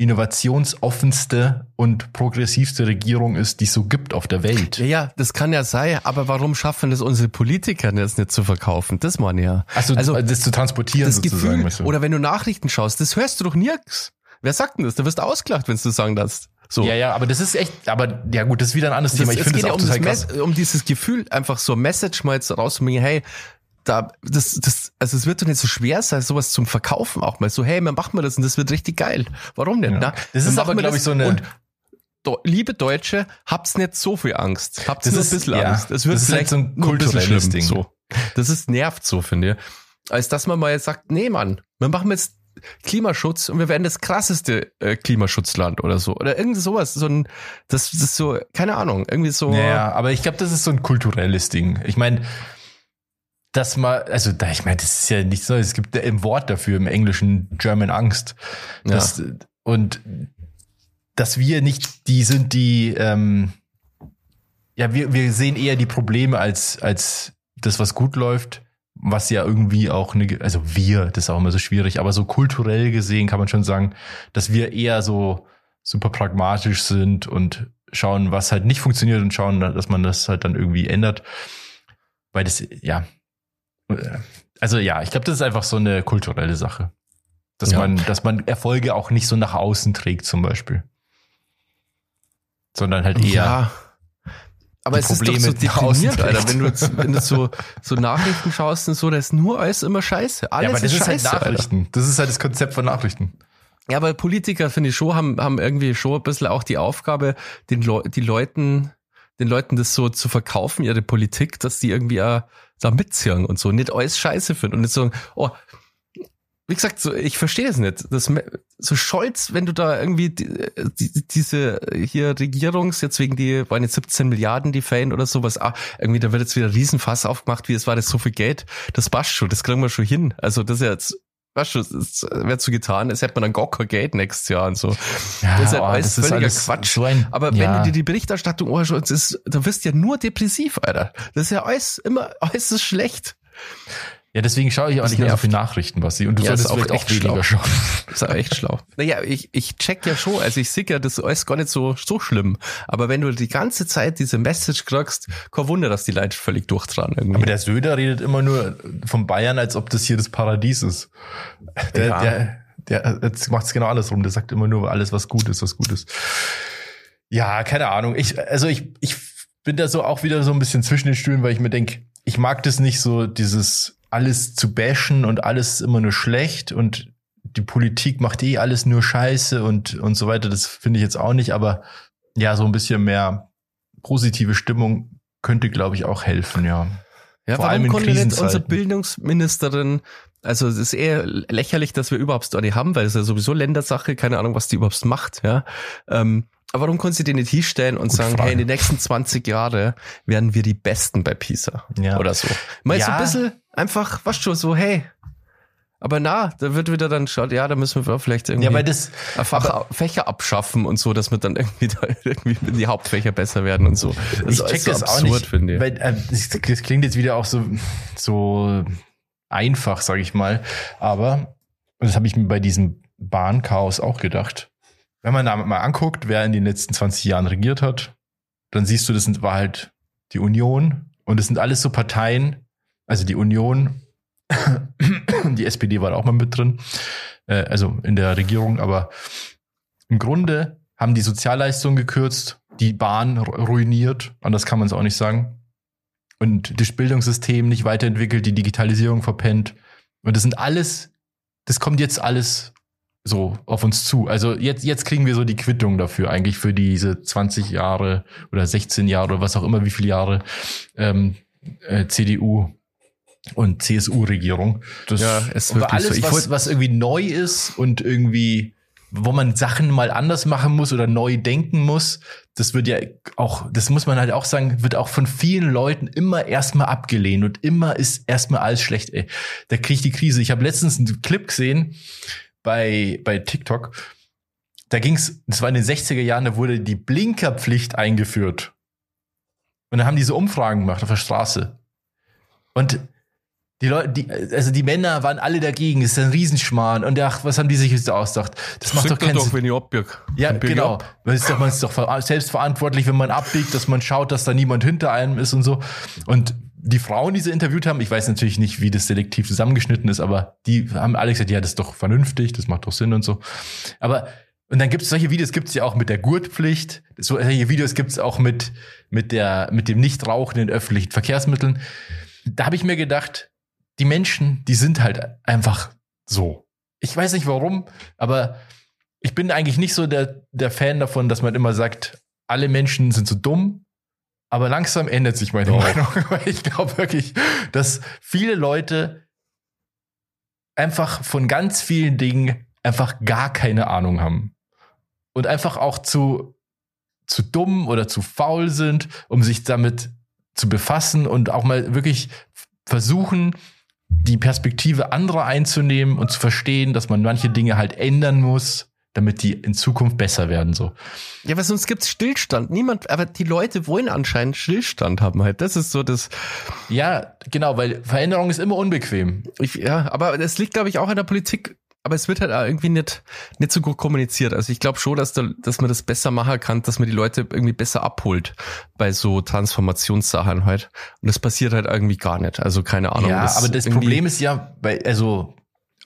innovationsoffenste und progressivste Regierung ist, die es so gibt auf der Welt. Ja, ja, das kann ja sein, aber warum schaffen das unsere Politiker jetzt nicht zu verkaufen? Das man ja. Also, also das zu transportieren das sozusagen. Gefühl, oder wenn du Nachrichten schaust, das hörst du doch nirgends. Wer sagt denn das? Da wirst du ausgelacht, wenn du sagen darfst. So. Ja, ja, aber das ist echt, aber ja gut, das ist wieder ein anderes das, Thema. Ich finde es ja um, das um dieses Gefühl, einfach so Message mal jetzt rauszubringen, hey, da, das, das, also es wird doch nicht so schwer sein, sowas zum Verkaufen auch mal. So, hey, man macht mal das und das wird richtig geil. Warum denn? Ja. Na, das ist aber, glaube ich, so eine. Und, liebe Deutsche, habt's nicht so viel Angst. Habt's das nur ein bisschen ja, Angst. Es wird das ist halt so ein kulturelles Ding. So. Das ist nervt so, finde ich. als dass man mal jetzt sagt, nee, Mann, wir machen jetzt Klimaschutz und wir werden das krasseste äh, Klimaschutzland oder so. Oder irgendwie sowas. So ein, das, das ist so, keine Ahnung, irgendwie so. Ja, aber ich glaube, das ist so ein kulturelles Ding. Ich meine, dass man, also da, ich meine, das ist ja nicht so, es gibt im Wort dafür im Englischen German Angst. Das, ja. Und dass wir nicht die sind, die, ähm, ja, wir, wir sehen eher die Probleme als, als das, was gut läuft was ja irgendwie auch eine, also wir, das ist auch immer so schwierig, aber so kulturell gesehen kann man schon sagen, dass wir eher so super pragmatisch sind und schauen, was halt nicht funktioniert und schauen, dass man das halt dann irgendwie ändert. Weil das, ja, also ja, ich glaube, das ist einfach so eine kulturelle Sache. Dass ja. man, dass man Erfolge auch nicht so nach außen trägt, zum Beispiel. Sondern halt eher. Ja aber es Probleme ist doch so deprimierend, Alter. Wenn du, wenn du so, so Nachrichten schaust und so, da ist nur alles immer scheiße. Alles ja, aber das ist, ist halt Nachrichten. Alter. Das ist halt das Konzept von Nachrichten. Ja, aber Politiker, finde ich schon, haben, haben irgendwie schon ein bisschen auch die Aufgabe, den Le die Leuten, den Leuten das so zu verkaufen, ihre Politik, dass die irgendwie äh, da mitziehen und so, nicht alles scheiße finden und nicht so, oh, wie gesagt, so, ich verstehe es nicht. Das, so Scholz, wenn du da irgendwie die, die, diese hier Regierungs, jetzt wegen die, waren jetzt 17 Milliarden die Fan oder sowas, ah, irgendwie, da wird jetzt wieder Riesenfass aufgemacht, wie es war das so viel Geld. Das passt schon, das kriegen wir schon hin. Also das ist ja jetzt, weißt du, das wird so getan, als hätte man dann kein Geld nächstes Jahr und so. Ja, das ist ja oh, alles völliger alles Quatsch. So ein, Aber ja. wenn du dir die Berichterstattung anschaust, ist, da wirst du ja nur depressiv, Alter. Das ist ja alles immer, alles ist schlecht. Ja, deswegen schaue ich auch das nicht mehr so viele Nachrichten, Basti. Und du ja, solltest auch echt weniger schauen. Das ist auch echt schlau. Naja, ich, ich check ja schon, also ich sehe ja, das ist alles gar nicht so, so schlimm. Aber wenn du die ganze Zeit diese Message kriegst, kein Wunder, dass die Leute völlig durchdran irgendwie. Aber der Söder redet immer nur von Bayern, als ob das hier das Paradies ist. Der, ja. der, der macht es genau andersrum. Der sagt immer nur alles, was gut ist, was gut ist. Ja, keine Ahnung. Ich, also ich, ich bin da so auch wieder so ein bisschen zwischen den Stühlen, weil ich mir denke, ich mag das nicht so, dieses alles zu bashen und alles immer nur schlecht und die Politik macht eh alles nur Scheiße und, und so weiter. Das finde ich jetzt auch nicht, aber ja, so ein bisschen mehr positive Stimmung könnte, glaube ich, auch helfen, ja. Ja, Vor warum konnte nicht unsere Bildungsministerin, also es ist eher lächerlich, dass wir überhaupt Story haben, weil es ja sowieso Ländersache, keine Ahnung, was die überhaupt macht, ja. Ähm, aber warum können sie den nicht hinstellen und Gut sagen, Frage. hey, in den nächsten 20 Jahre werden wir die Besten bei PISA ja. oder so? Mal ja. so ein bisschen einfach, was schon so, hey. Aber na, da wird wieder dann schaut, ja, da müssen wir vielleicht irgendwie ja, weil das, Fach, Fächer abschaffen und so, dass wir dann irgendwie da irgendwie die Hauptfächer besser werden und so. Das ich check so das absurd, auch nicht, finde ich. Weil, äh, das klingt jetzt wieder auch so so einfach, sage ich mal. Aber das habe ich mir bei diesem Bahnchaos auch gedacht. Wenn man da mal anguckt, wer in den letzten 20 Jahren regiert hat, dann siehst du, das war halt die Union und es sind alles so Parteien, also die Union, die SPD war auch mal mit drin, äh, also in der Regierung, aber im Grunde haben die Sozialleistungen gekürzt, die Bahn ruiniert, anders kann man es auch nicht sagen. Und das Bildungssystem nicht weiterentwickelt, die Digitalisierung verpennt. Und das sind alles, das kommt jetzt alles so auf uns zu. Also jetzt, jetzt kriegen wir so die Quittung dafür, eigentlich für diese 20 Jahre oder 16 Jahre oder was auch immer, wie viele Jahre ähm, äh, CDU und CSU-Regierung. Das ja, ist wirklich alles, so. was, was irgendwie neu ist und irgendwie, wo man Sachen mal anders machen muss oder neu denken muss, das wird ja auch, das muss man halt auch sagen, wird auch von vielen Leuten immer erstmal abgelehnt und immer ist erstmal alles schlecht. Ey, da kriege ich die Krise. Ich habe letztens einen Clip gesehen bei, bei TikTok. Da ging's, das war in den 60er Jahren, da wurde die Blinkerpflicht eingeführt. Und dann haben diese Umfragen gemacht auf der Straße. Und die Leute, die, also die Männer waren alle dagegen, das ist ein Riesenschmarrn. Und ach, was haben die sich jetzt ausgedacht? Das macht doch keinen doch, Sinn. wenn ich abbiege. Ja, genau. Man ist doch, man ist doch selbstverantwortlich, wenn man abbiegt, dass man schaut, dass da niemand hinter einem ist und so. Und die Frauen, die sie interviewt haben, ich weiß natürlich nicht, wie das selektiv zusammengeschnitten ist, aber die haben alle gesagt, ja, das ist doch vernünftig, das macht doch Sinn und so. Aber und dann gibt es solche Videos gibt es ja auch mit der Gurtpflicht. Solche Videos gibt es auch mit mit der mit dem Nichtrauchen in öffentlichen Verkehrsmitteln. Da habe ich mir gedacht, die Menschen, die sind halt einfach so. Ich weiß nicht warum, aber ich bin eigentlich nicht so der, der Fan davon, dass man immer sagt, alle Menschen sind so dumm. Aber langsam ändert sich meine Doch. Meinung, weil ich glaube wirklich, dass viele Leute einfach von ganz vielen Dingen einfach gar keine Ahnung haben. Und einfach auch zu, zu dumm oder zu faul sind, um sich damit zu befassen und auch mal wirklich versuchen, die Perspektive anderer einzunehmen und zu verstehen, dass man manche Dinge halt ändern muss, damit die in Zukunft besser werden, so. Ja, weil sonst gibt's Stillstand. Niemand, aber die Leute wollen anscheinend Stillstand haben halt. Das ist so das. Ja, genau, weil Veränderung ist immer unbequem. Ich, ja, aber es liegt, glaube ich, auch an der Politik aber es wird halt irgendwie nicht, nicht so gut kommuniziert. Also ich glaube schon, dass, da, dass man das besser machen kann, dass man die Leute irgendwie besser abholt bei so Transformationssachen halt. Und das passiert halt irgendwie gar nicht. Also keine Ahnung. Ja, aber das Problem ist ja, bei, also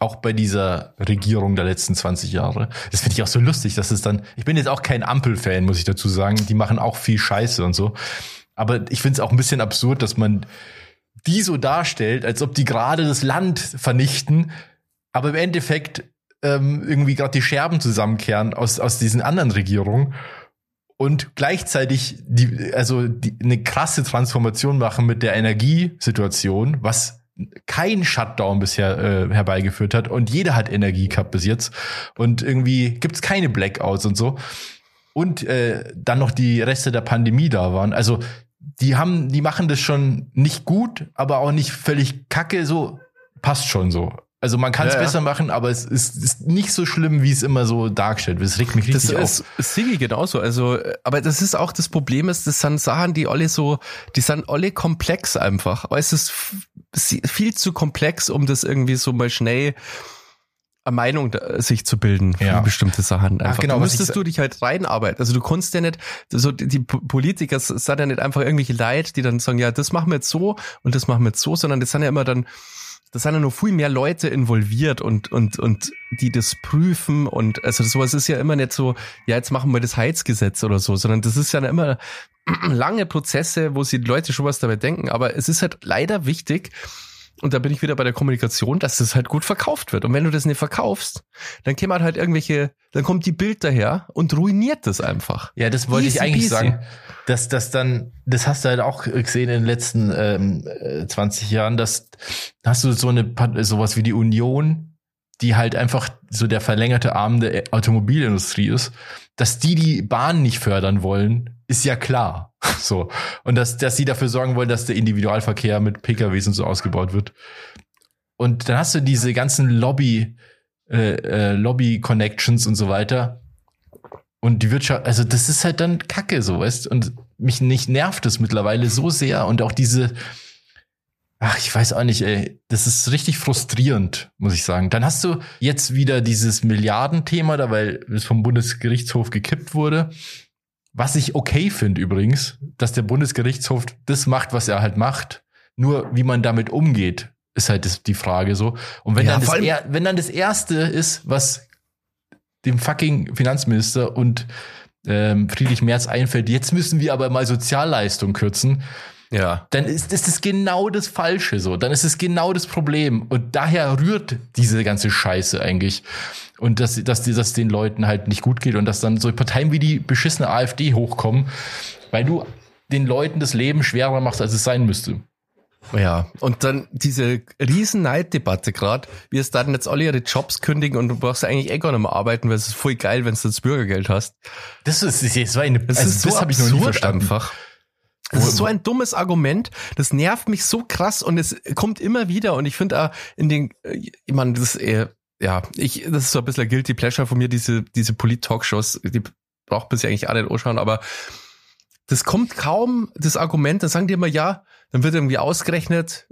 auch bei dieser Regierung der letzten 20 Jahre. Das finde ich auch so lustig, dass es dann, ich bin jetzt auch kein Ampel-Fan, muss ich dazu sagen. Die machen auch viel Scheiße und so. Aber ich finde es auch ein bisschen absurd, dass man die so darstellt, als ob die gerade das Land vernichten, aber im Endeffekt ähm, irgendwie gerade die Scherben zusammenkehren aus, aus diesen anderen Regierungen und gleichzeitig die, also die, eine krasse Transformation machen mit der Energiesituation, was kein Shutdown bisher äh, herbeigeführt hat und jeder hat Energie gehabt bis jetzt und irgendwie gibt's keine Blackouts und so und äh, dann noch die Reste der Pandemie da waren. Also die haben, die machen das schon nicht gut, aber auch nicht völlig kacke, so passt schon so. Also man kann es ja, besser machen, aber es ist, ist, nicht so schlimm, wie es immer so dargestellt wird. Es regt mich richtig das auf. Das ist Sigi genauso. Also, aber das ist auch das Problem ist, das sind Sachen, die alle so, die sind alle komplex einfach. Aber es ist viel zu komplex, um das irgendwie so mal schnell eine Meinung sich zu bilden für ja. bestimmte Sachen. Einfach. Ach, genau, da müsstest du dich halt reinarbeiten. Also du kannst ja nicht, so die Politiker sind ja nicht einfach irgendwelche Leid, die dann sagen, ja, das machen wir jetzt so und das machen wir jetzt so, sondern das sind ja immer dann da sind ja noch viel mehr Leute involviert und, und, und die das prüfen und also sowas ist ja immer nicht so, ja, jetzt machen wir das Heizgesetz oder so, sondern das ist ja immer lange Prozesse, wo sie die Leute schon was dabei denken. Aber es ist halt leider wichtig, und da bin ich wieder bei der Kommunikation, dass das halt gut verkauft wird. Und wenn du das nicht verkaufst, dann kämen halt irgendwelche, dann kommt die Bild daher und ruiniert das einfach. Ja, das wollte easy, ich eigentlich easy. sagen. Dass das dann, das hast du halt auch gesehen in den letzten ähm, 20 äh, Jahren, dass hast du so eine sowas wie die Union, die halt einfach so der verlängerte Arm der Automobilindustrie ist, dass die die Bahn nicht fördern wollen, ist ja klar. So. Und dass, dass sie dafür sorgen wollen, dass der Individualverkehr mit PKWs und so ausgebaut wird. Und dann hast du diese ganzen Lobby, äh, äh, Lobby-Connections und so weiter. Und die Wirtschaft, also das ist halt dann Kacke, so, weißt Und mich nicht nervt es mittlerweile so sehr. Und auch diese, ach, ich weiß auch nicht, ey, das ist richtig frustrierend, muss ich sagen. Dann hast du jetzt wieder dieses Milliardenthema, da weil es vom Bundesgerichtshof gekippt wurde. Was ich okay finde übrigens, dass der Bundesgerichtshof das macht, was er halt macht. Nur wie man damit umgeht, ist halt das, die Frage so. Und wenn, ja, dann das er, wenn dann das Erste ist, was dem fucking Finanzminister und ähm, Friedrich Merz einfällt, jetzt müssen wir aber mal Sozialleistung kürzen, ja. dann ist, ist das genau das Falsche so. Dann ist es genau das Problem. Und daher rührt diese ganze Scheiße eigentlich. Und dass, dass, dass den Leuten halt nicht gut geht und dass dann so Parteien wie die beschissene AfD hochkommen, weil du den Leuten das Leben schwerer machst, als es sein müsste. Ja, und dann diese riesen Neiddebatte gerade, wie es dann jetzt alle ihre Jobs kündigen und du brauchst eigentlich eh gar nicht mehr arbeiten, weil es ist voll geil, wenn du das Bürgergeld hast. Das ist, das war eine, das also ist so das habe ich noch nie verstanden. Einfach. Das ist so ein dummes Argument, das nervt mich so krass und es kommt immer wieder und ich finde in den, ich meine, das ist eher, ja, ich, das ist so ein bisschen ein Guilty Pleasure von mir, diese, diese Polit-Talkshows, die braucht man sich eigentlich alle anschauen, aber das kommt kaum, das Argument, da sagen die immer, ja, dann wird irgendwie ausgerechnet,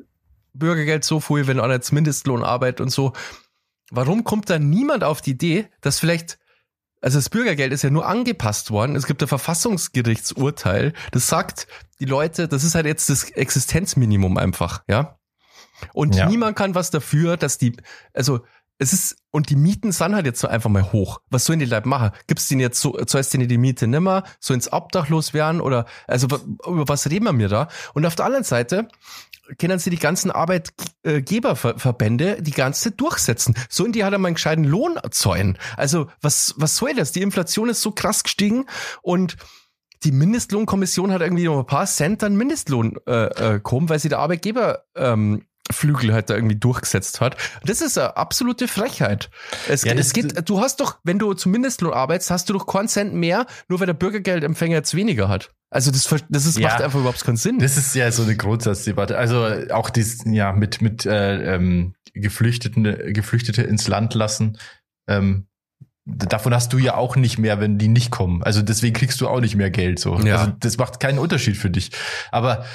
Bürgergeld so viel, wenn einer jetzt Mindestlohn arbeitet und so. Warum kommt da niemand auf die Idee, dass vielleicht also das Bürgergeld ist ja nur angepasst worden. Es gibt ein Verfassungsgerichtsurteil, das sagt, die Leute, das ist halt jetzt das Existenzminimum einfach, ja. Und ja. niemand kann was dafür, dass die, also es ist, und die Mieten sind halt jetzt so einfach mal hoch. Was sollen die Leute machen? Gibt's denen jetzt so, zahlst denen die Miete nimmer? So ins Obdachlos werden? Oder, also, über was reden wir mir da? Und auf der anderen Seite können sie die ganzen Arbeitgeberverbände die ganze durchsetzen. So in die hat er mal einen gescheiten Lohn zahlen. Also was, was soll das? Die Inflation ist so krass gestiegen und die Mindestlohnkommission hat irgendwie noch ein paar Cent an Mindestlohn äh, äh, kommen, weil sie der Arbeitgeber ähm, Flügel halt da irgendwie durchgesetzt hat. Das ist eine absolute Frechheit. Es, ja, es geht, du hast doch, wenn du zumindest nur arbeitest, hast du doch Cent mehr, nur weil der Bürgergeldempfänger jetzt weniger hat. Also das, das ist, ja, macht einfach überhaupt keinen Sinn. Das ist ja so eine Grundsatzdebatte. Also auch dies, ja, mit, mit äh, ähm, Geflüchteten, Geflüchtete ins Land lassen. Ähm, davon hast du ja auch nicht mehr, wenn die nicht kommen. Also deswegen kriegst du auch nicht mehr Geld. So. Ja. Also das macht keinen Unterschied für dich. Aber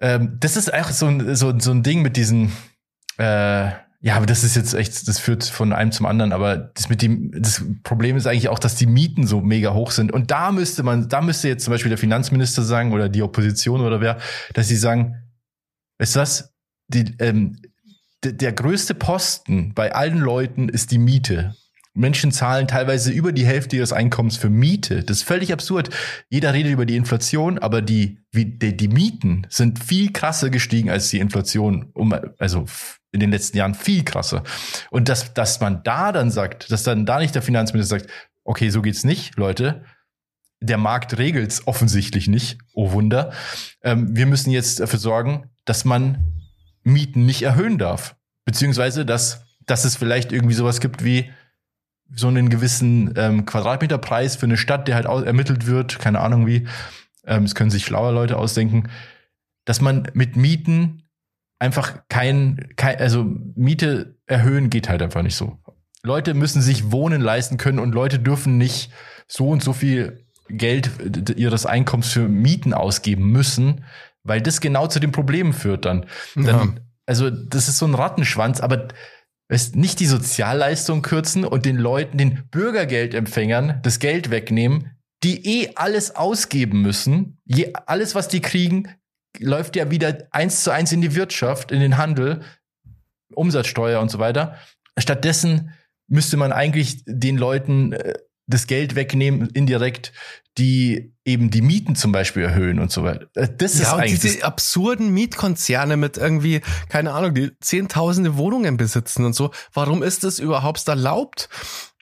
ähm, das ist einfach so ein, so, so ein Ding mit diesen, äh, ja, aber das ist jetzt echt, das führt von einem zum anderen. Aber das mit dem, das Problem ist eigentlich auch, dass die Mieten so mega hoch sind. Und da müsste man, da müsste jetzt zum Beispiel der Finanzminister sagen oder die Opposition oder wer, dass sie sagen, weißt du was? Die, ähm, der größte Posten bei allen Leuten ist die Miete. Menschen zahlen teilweise über die Hälfte ihres Einkommens für Miete. Das ist völlig absurd. Jeder redet über die Inflation, aber die, wie, die, die Mieten sind viel krasser gestiegen als die Inflation, um, also in den letzten Jahren viel krasser. Und dass, dass man da dann sagt, dass dann da nicht der Finanzminister sagt, okay, so geht's nicht, Leute. Der Markt regelt's offensichtlich nicht. Oh Wunder. Ähm, wir müssen jetzt dafür sorgen, dass man Mieten nicht erhöhen darf. Beziehungsweise, dass, dass es vielleicht irgendwie sowas gibt wie, so einen gewissen ähm, Quadratmeterpreis für eine Stadt, der halt ermittelt wird, keine Ahnung wie, ähm, das können sich schlaue Leute ausdenken, dass man mit Mieten einfach kein, kein, also Miete erhöhen geht halt einfach nicht so. Leute müssen sich Wohnen leisten können und Leute dürfen nicht so und so viel Geld ihres Einkommens für Mieten ausgeben müssen, weil das genau zu den Problemen führt dann. dann ja. Also das ist so ein Rattenschwanz, aber weißt, nicht die Sozialleistung kürzen und den Leuten, den Bürgergeldempfängern das Geld wegnehmen, die eh alles ausgeben müssen. Je, alles, was die kriegen, läuft ja wieder eins zu eins in die Wirtschaft, in den Handel, Umsatzsteuer und so weiter. Stattdessen müsste man eigentlich den Leuten äh, das Geld wegnehmen, indirekt, die eben die Mieten zum Beispiel erhöhen und so weiter. Äh, das ist ja, und eigentlich diese absurden Mietkonzerne mit irgendwie, keine Ahnung, die zehntausende Wohnungen besitzen und so. Warum ist das überhaupt erlaubt?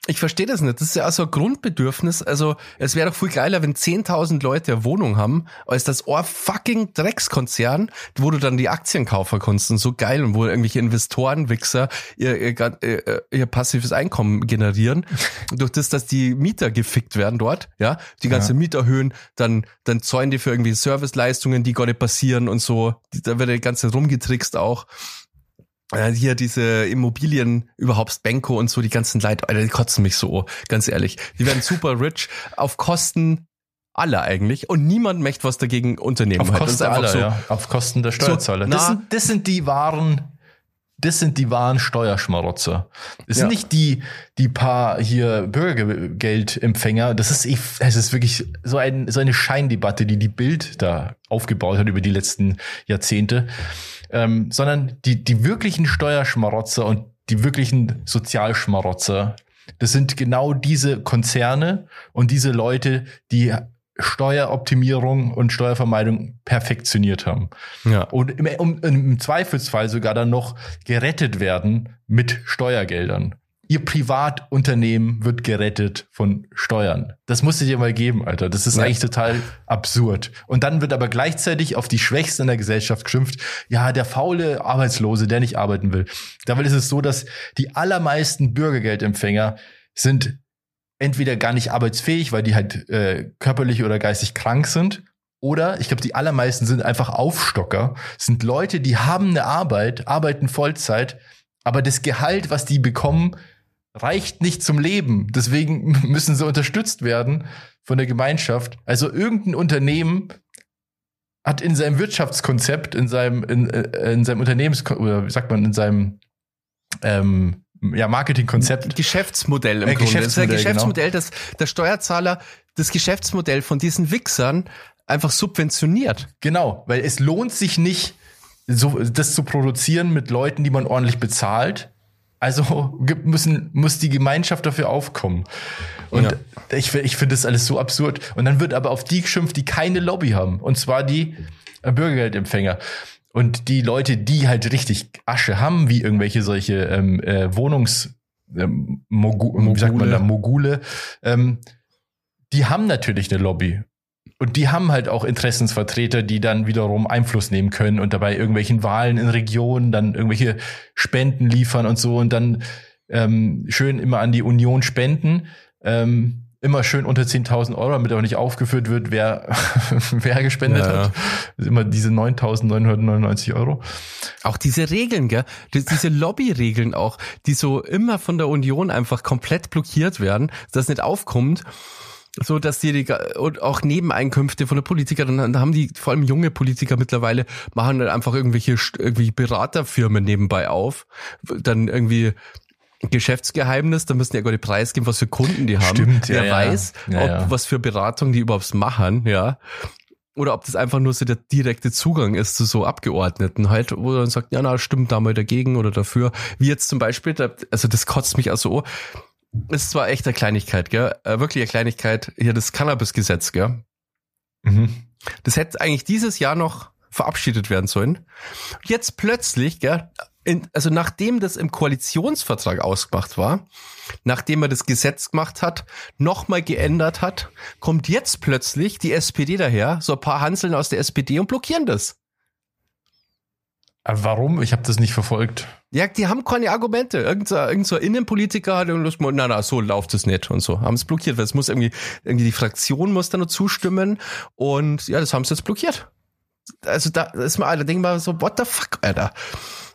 Ich verstehe das nicht. Das ist ja auch so ein Grundbedürfnis. Also, es wäre doch viel geiler, wenn 10.000 Leute eine Wohnung haben, als das Ohr fucking Dreckskonzern, wo du dann die Aktien kaufen kannst und so geil und wo irgendwelche Investoren, Wichser ihr, ihr, ihr, ihr passives Einkommen generieren. Durch das, dass die Mieter gefickt werden dort, ja, die ganze ja. Mieter erhöhen, dann, dann zäunen die für irgendwie Serviceleistungen, die gar nicht passieren und so. Da wird die ganze rumgetrickst auch äh, hier diese Immobilien, überhaupt Benko und so, die ganzen Leute, Alter, die kotzen mich so, ganz ehrlich. Die werden super rich auf Kosten aller eigentlich und niemand möchte was dagegen unternehmen. Auf halt. Kosten aller, so, ja. Auf Kosten der Steuerzahler. So, das, sind, das sind die wahren das sind die wahren Steuerschmarotzer. Das ja. sind nicht die, die paar hier Bürgergeldempfänger. Das ist, es ist wirklich so, ein, so eine Scheindebatte, die die Bild da aufgebaut hat über die letzten Jahrzehnte ähm, sondern die, die wirklichen Steuerschmarotzer und die wirklichen Sozialschmarotzer, das sind genau diese Konzerne und diese Leute, die Steueroptimierung und Steuervermeidung perfektioniert haben. Ja. Und im, um, im Zweifelsfall sogar dann noch gerettet werden mit Steuergeldern ihr Privatunternehmen wird gerettet von Steuern. Das musst du dir mal geben, Alter. Das ist ja. eigentlich total absurd. Und dann wird aber gleichzeitig auf die Schwächsten in der Gesellschaft geschimpft. Ja, der faule Arbeitslose, der nicht arbeiten will. Dabei ist es so, dass die allermeisten Bürgergeldempfänger sind entweder gar nicht arbeitsfähig, weil die halt äh, körperlich oder geistig krank sind. Oder ich glaube, die allermeisten sind einfach Aufstocker, sind Leute, die haben eine Arbeit, arbeiten Vollzeit, aber das Gehalt, was die bekommen, reicht nicht zum Leben. Deswegen müssen sie unterstützt werden von der Gemeinschaft. Also irgendein Unternehmen hat in seinem Wirtschaftskonzept, in seinem, in, äh, in seinem Unternehmens, oder wie sagt man, in seinem ähm, ja, Marketingkonzept. Geschäftsmodell im äh, Grunde. Geschäftsmodell, das Geschäftsmodell, genau. das der Steuerzahler das Geschäftsmodell von diesen Wichsern einfach subventioniert. Genau, weil es lohnt sich nicht, so, das zu produzieren mit Leuten, die man ordentlich bezahlt, also müssen, muss die Gemeinschaft dafür aufkommen. Und ja. ich, ich finde das alles so absurd. Und dann wird aber auf die geschimpft, die keine Lobby haben. Und zwar die äh, Bürgergeldempfänger. Und die Leute, die halt richtig Asche haben, wie irgendwelche solche ähm, äh, Wohnungs, ähm, Mogu Mogule. wie sagt man da, Mogule, ähm, die haben natürlich eine Lobby. Und die haben halt auch Interessensvertreter, die dann wiederum Einfluss nehmen können und dabei irgendwelchen Wahlen in Regionen dann irgendwelche Spenden liefern und so und dann ähm, schön immer an die Union spenden. Ähm, immer schön unter 10.000 Euro, damit auch nicht aufgeführt wird, wer, wer gespendet ja, hat. Ja. Immer diese 9.999 Euro. Auch diese Regeln, gell? Diese Lobbyregeln auch, die so immer von der Union einfach komplett blockiert werden, dass das nicht aufkommt so dass die, die und auch Nebeneinkünfte von der Politiker, dann haben die vor allem junge Politiker mittlerweile machen dann einfach irgendwelche irgendwie Beraterfirmen nebenbei auf, dann irgendwie Geschäftsgeheimnis, da müssen die ja gar nicht preisgeben, was für Kunden die haben. Stimmt, Wer ja, weiß, ja. Ja, ob was für Beratung die überhaupt machen, ja. Oder ob das einfach nur so der direkte Zugang ist zu so Abgeordneten halt, wo dann sagt, ja, na, stimmt da mal dagegen oder dafür. Wie jetzt zum Beispiel, also das kotzt mich also, ist zwar echt eine Kleinigkeit, gell, äh, wirklich eine Kleinigkeit, hier das Cannabis-Gesetz, gell. Mhm. Das hätte eigentlich dieses Jahr noch verabschiedet werden sollen. Jetzt plötzlich, gell, in, also nachdem das im Koalitionsvertrag ausgemacht war, nachdem er das Gesetz gemacht hat, nochmal geändert hat, kommt jetzt plötzlich die SPD daher, so ein paar Hanseln aus der SPD und blockieren das. Aber warum? Ich habe das nicht verfolgt. Ja, die haben keine Argumente. Irgend so, irgend so Innenpolitiker hat irgendwas, na, na, so läuft es nicht und so. Haben es blockiert, weil es muss irgendwie, irgendwie die Fraktion muss da nur zustimmen und ja, das haben sie jetzt blockiert. Also da ist mal, da denkt man so, what the fuck, Alter.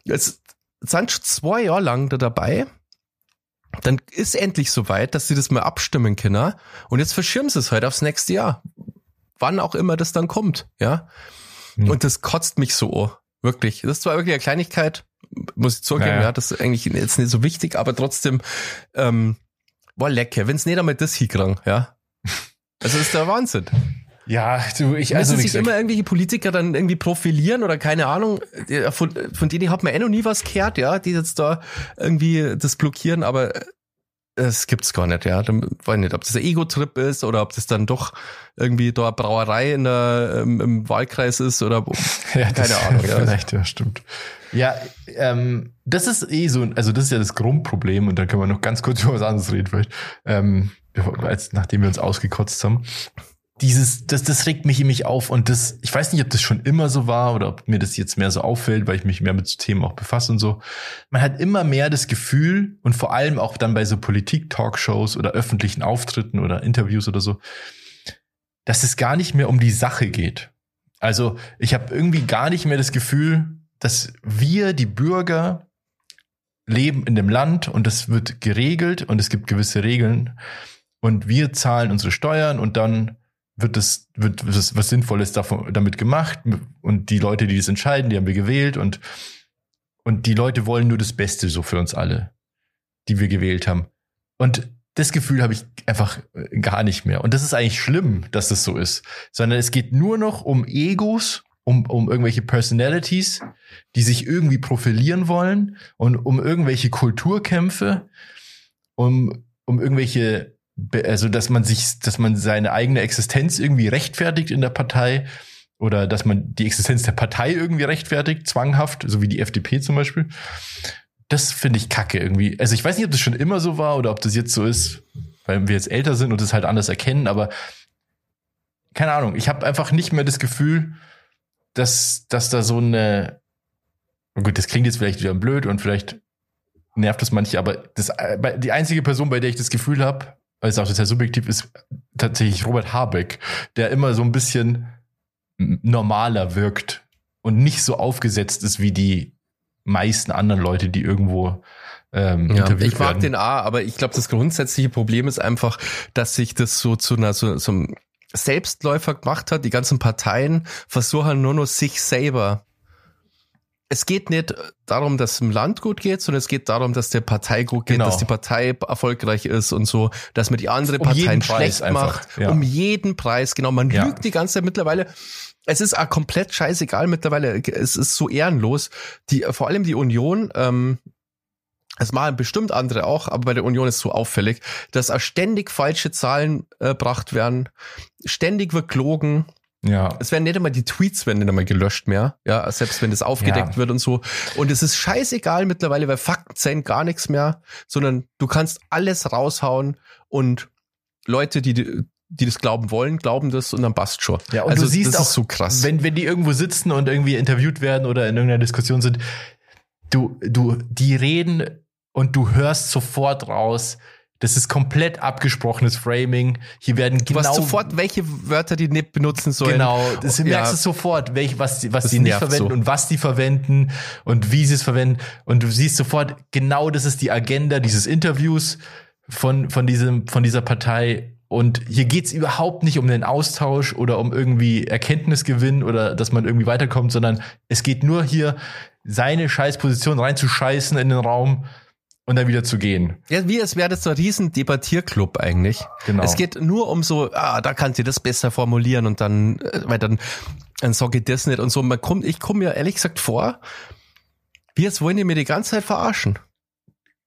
Jetzt sind schon zwei Jahre lang da dabei. Dann ist endlich soweit, dass sie das mal abstimmen können. Und jetzt verschirmen sie es halt aufs nächste Jahr. Wann auch immer das dann kommt, ja. Hm. Und das kotzt mich so. Wirklich. Das ist zwar wirklich eine Kleinigkeit, muss ich zugeben, naja. ja, das ist eigentlich jetzt nicht so wichtig, aber trotzdem, ähm, war lecker. Wenn's nicht einmal das hinkriegen, ja. Also das ist der Wahnsinn. Ja, du, ich also sich immer irgendwelche Politiker dann irgendwie profilieren oder keine Ahnung, von, von denen hat man eh noch nie was gehört, ja, die jetzt da irgendwie das blockieren, aber es gibt's gar nicht, ja. Dann weiß ich nicht, ob das ein Ego-Trip ist oder ob das dann doch irgendwie da eine Brauerei in der, im, im Wahlkreis ist oder ja, keine Ahnung. Ja. Vielleicht, ja, stimmt. Ja, ähm, das ist eh so, also das ist ja das Grundproblem und da können wir noch ganz kurz über was anderes reden, vielleicht, ähm, als, nachdem wir uns ausgekotzt haben dieses, das, das regt mich in mich auf und das, ich weiß nicht, ob das schon immer so war oder ob mir das jetzt mehr so auffällt, weil ich mich mehr mit Themen auch befasse und so. Man hat immer mehr das Gefühl und vor allem auch dann bei so Politik-Talkshows oder öffentlichen Auftritten oder Interviews oder so, dass es gar nicht mehr um die Sache geht. Also ich habe irgendwie gar nicht mehr das Gefühl, dass wir, die Bürger, leben in dem Land und das wird geregelt und es gibt gewisse Regeln und wir zahlen unsere Steuern und dann wird das, wird was, was Sinnvolles davon, damit gemacht und die Leute, die das entscheiden, die haben wir gewählt und, und die Leute wollen nur das Beste so für uns alle, die wir gewählt haben. Und das Gefühl habe ich einfach äh, gar nicht mehr. Und das ist eigentlich schlimm, dass das so ist, sondern es geht nur noch um Egos, um, um irgendwelche Personalities, die sich irgendwie profilieren wollen und um irgendwelche Kulturkämpfe, um, um irgendwelche also dass man sich, dass man seine eigene Existenz irgendwie rechtfertigt in der Partei oder dass man die Existenz der Partei irgendwie rechtfertigt, zwanghaft, so wie die FDP zum Beispiel. Das finde ich kacke irgendwie. Also ich weiß nicht, ob das schon immer so war oder ob das jetzt so ist, weil wir jetzt älter sind und das halt anders erkennen, aber keine Ahnung, ich habe einfach nicht mehr das Gefühl, dass, dass da so eine, gut, das klingt jetzt vielleicht wieder blöd und vielleicht nervt das manche, aber das, äh, die einzige Person, bei der ich das Gefühl habe, weil es auch sehr subjektiv ist, tatsächlich Robert Habeck, der immer so ein bisschen normaler wirkt und nicht so aufgesetzt ist wie die meisten anderen Leute, die irgendwo ähm, ja, ich mag werden. den A, aber ich glaube, das grundsätzliche Problem ist einfach, dass sich das so zu einer so, so einem Selbstläufer gemacht hat. Die ganzen Parteien versuchen nur noch sich selber es geht nicht darum, dass es dem Land gut geht, sondern es geht darum, dass der Partei gut geht, genau. dass die Partei erfolgreich ist und so, dass man die andere um Parteien schlecht macht. Ja. Um jeden Preis, genau. Man ja. lügt die ganze Zeit mittlerweile. Es ist auch komplett scheißegal mittlerweile. Es ist so ehrenlos. Die, vor allem die Union, ähm, das machen bestimmt andere auch, aber bei der Union ist so auffällig, dass auch ständig falsche Zahlen äh, gebracht werden. Ständig wird gelogen ja. Es werden nicht einmal die Tweets werden nicht einmal gelöscht mehr. Ja, selbst wenn das aufgedeckt ja. wird und so. Und es ist scheißegal mittlerweile, weil Fakten zählen gar nichts mehr, sondern du kannst alles raushauen und Leute, die die das glauben wollen, glauben das und dann passt schon. Ja, und also, du siehst auch, so krass. Wenn, wenn die irgendwo sitzen und irgendwie interviewt werden oder in irgendeiner Diskussion sind, du, du, die reden und du hörst sofort raus, das ist komplett abgesprochenes Framing. Hier werden du genau. Du weißt sofort, welche Wörter die nicht benutzen sollen. Genau. Das ja. merkst du sofort, welche, was, was die nicht verwenden so. und was die verwenden und wie sie es verwenden. Und du siehst sofort, genau das ist die Agenda dieses Interviews von, von diesem, von dieser Partei. Und hier geht's überhaupt nicht um den Austausch oder um irgendwie Erkenntnisgewinn oder dass man irgendwie weiterkommt, sondern es geht nur hier, seine Scheißposition reinzuscheißen in den Raum und dann wieder zu gehen. Ja, wie es wäre das so ein riesen Debattierclub eigentlich. Genau. Es geht nur um so, ah, da kannst du das besser formulieren und dann, äh, weil dann, dann sage ich das nicht und so. Man kommt, ich komme mir ehrlich gesagt vor, wie jetzt wollen die mir die ganze Zeit verarschen.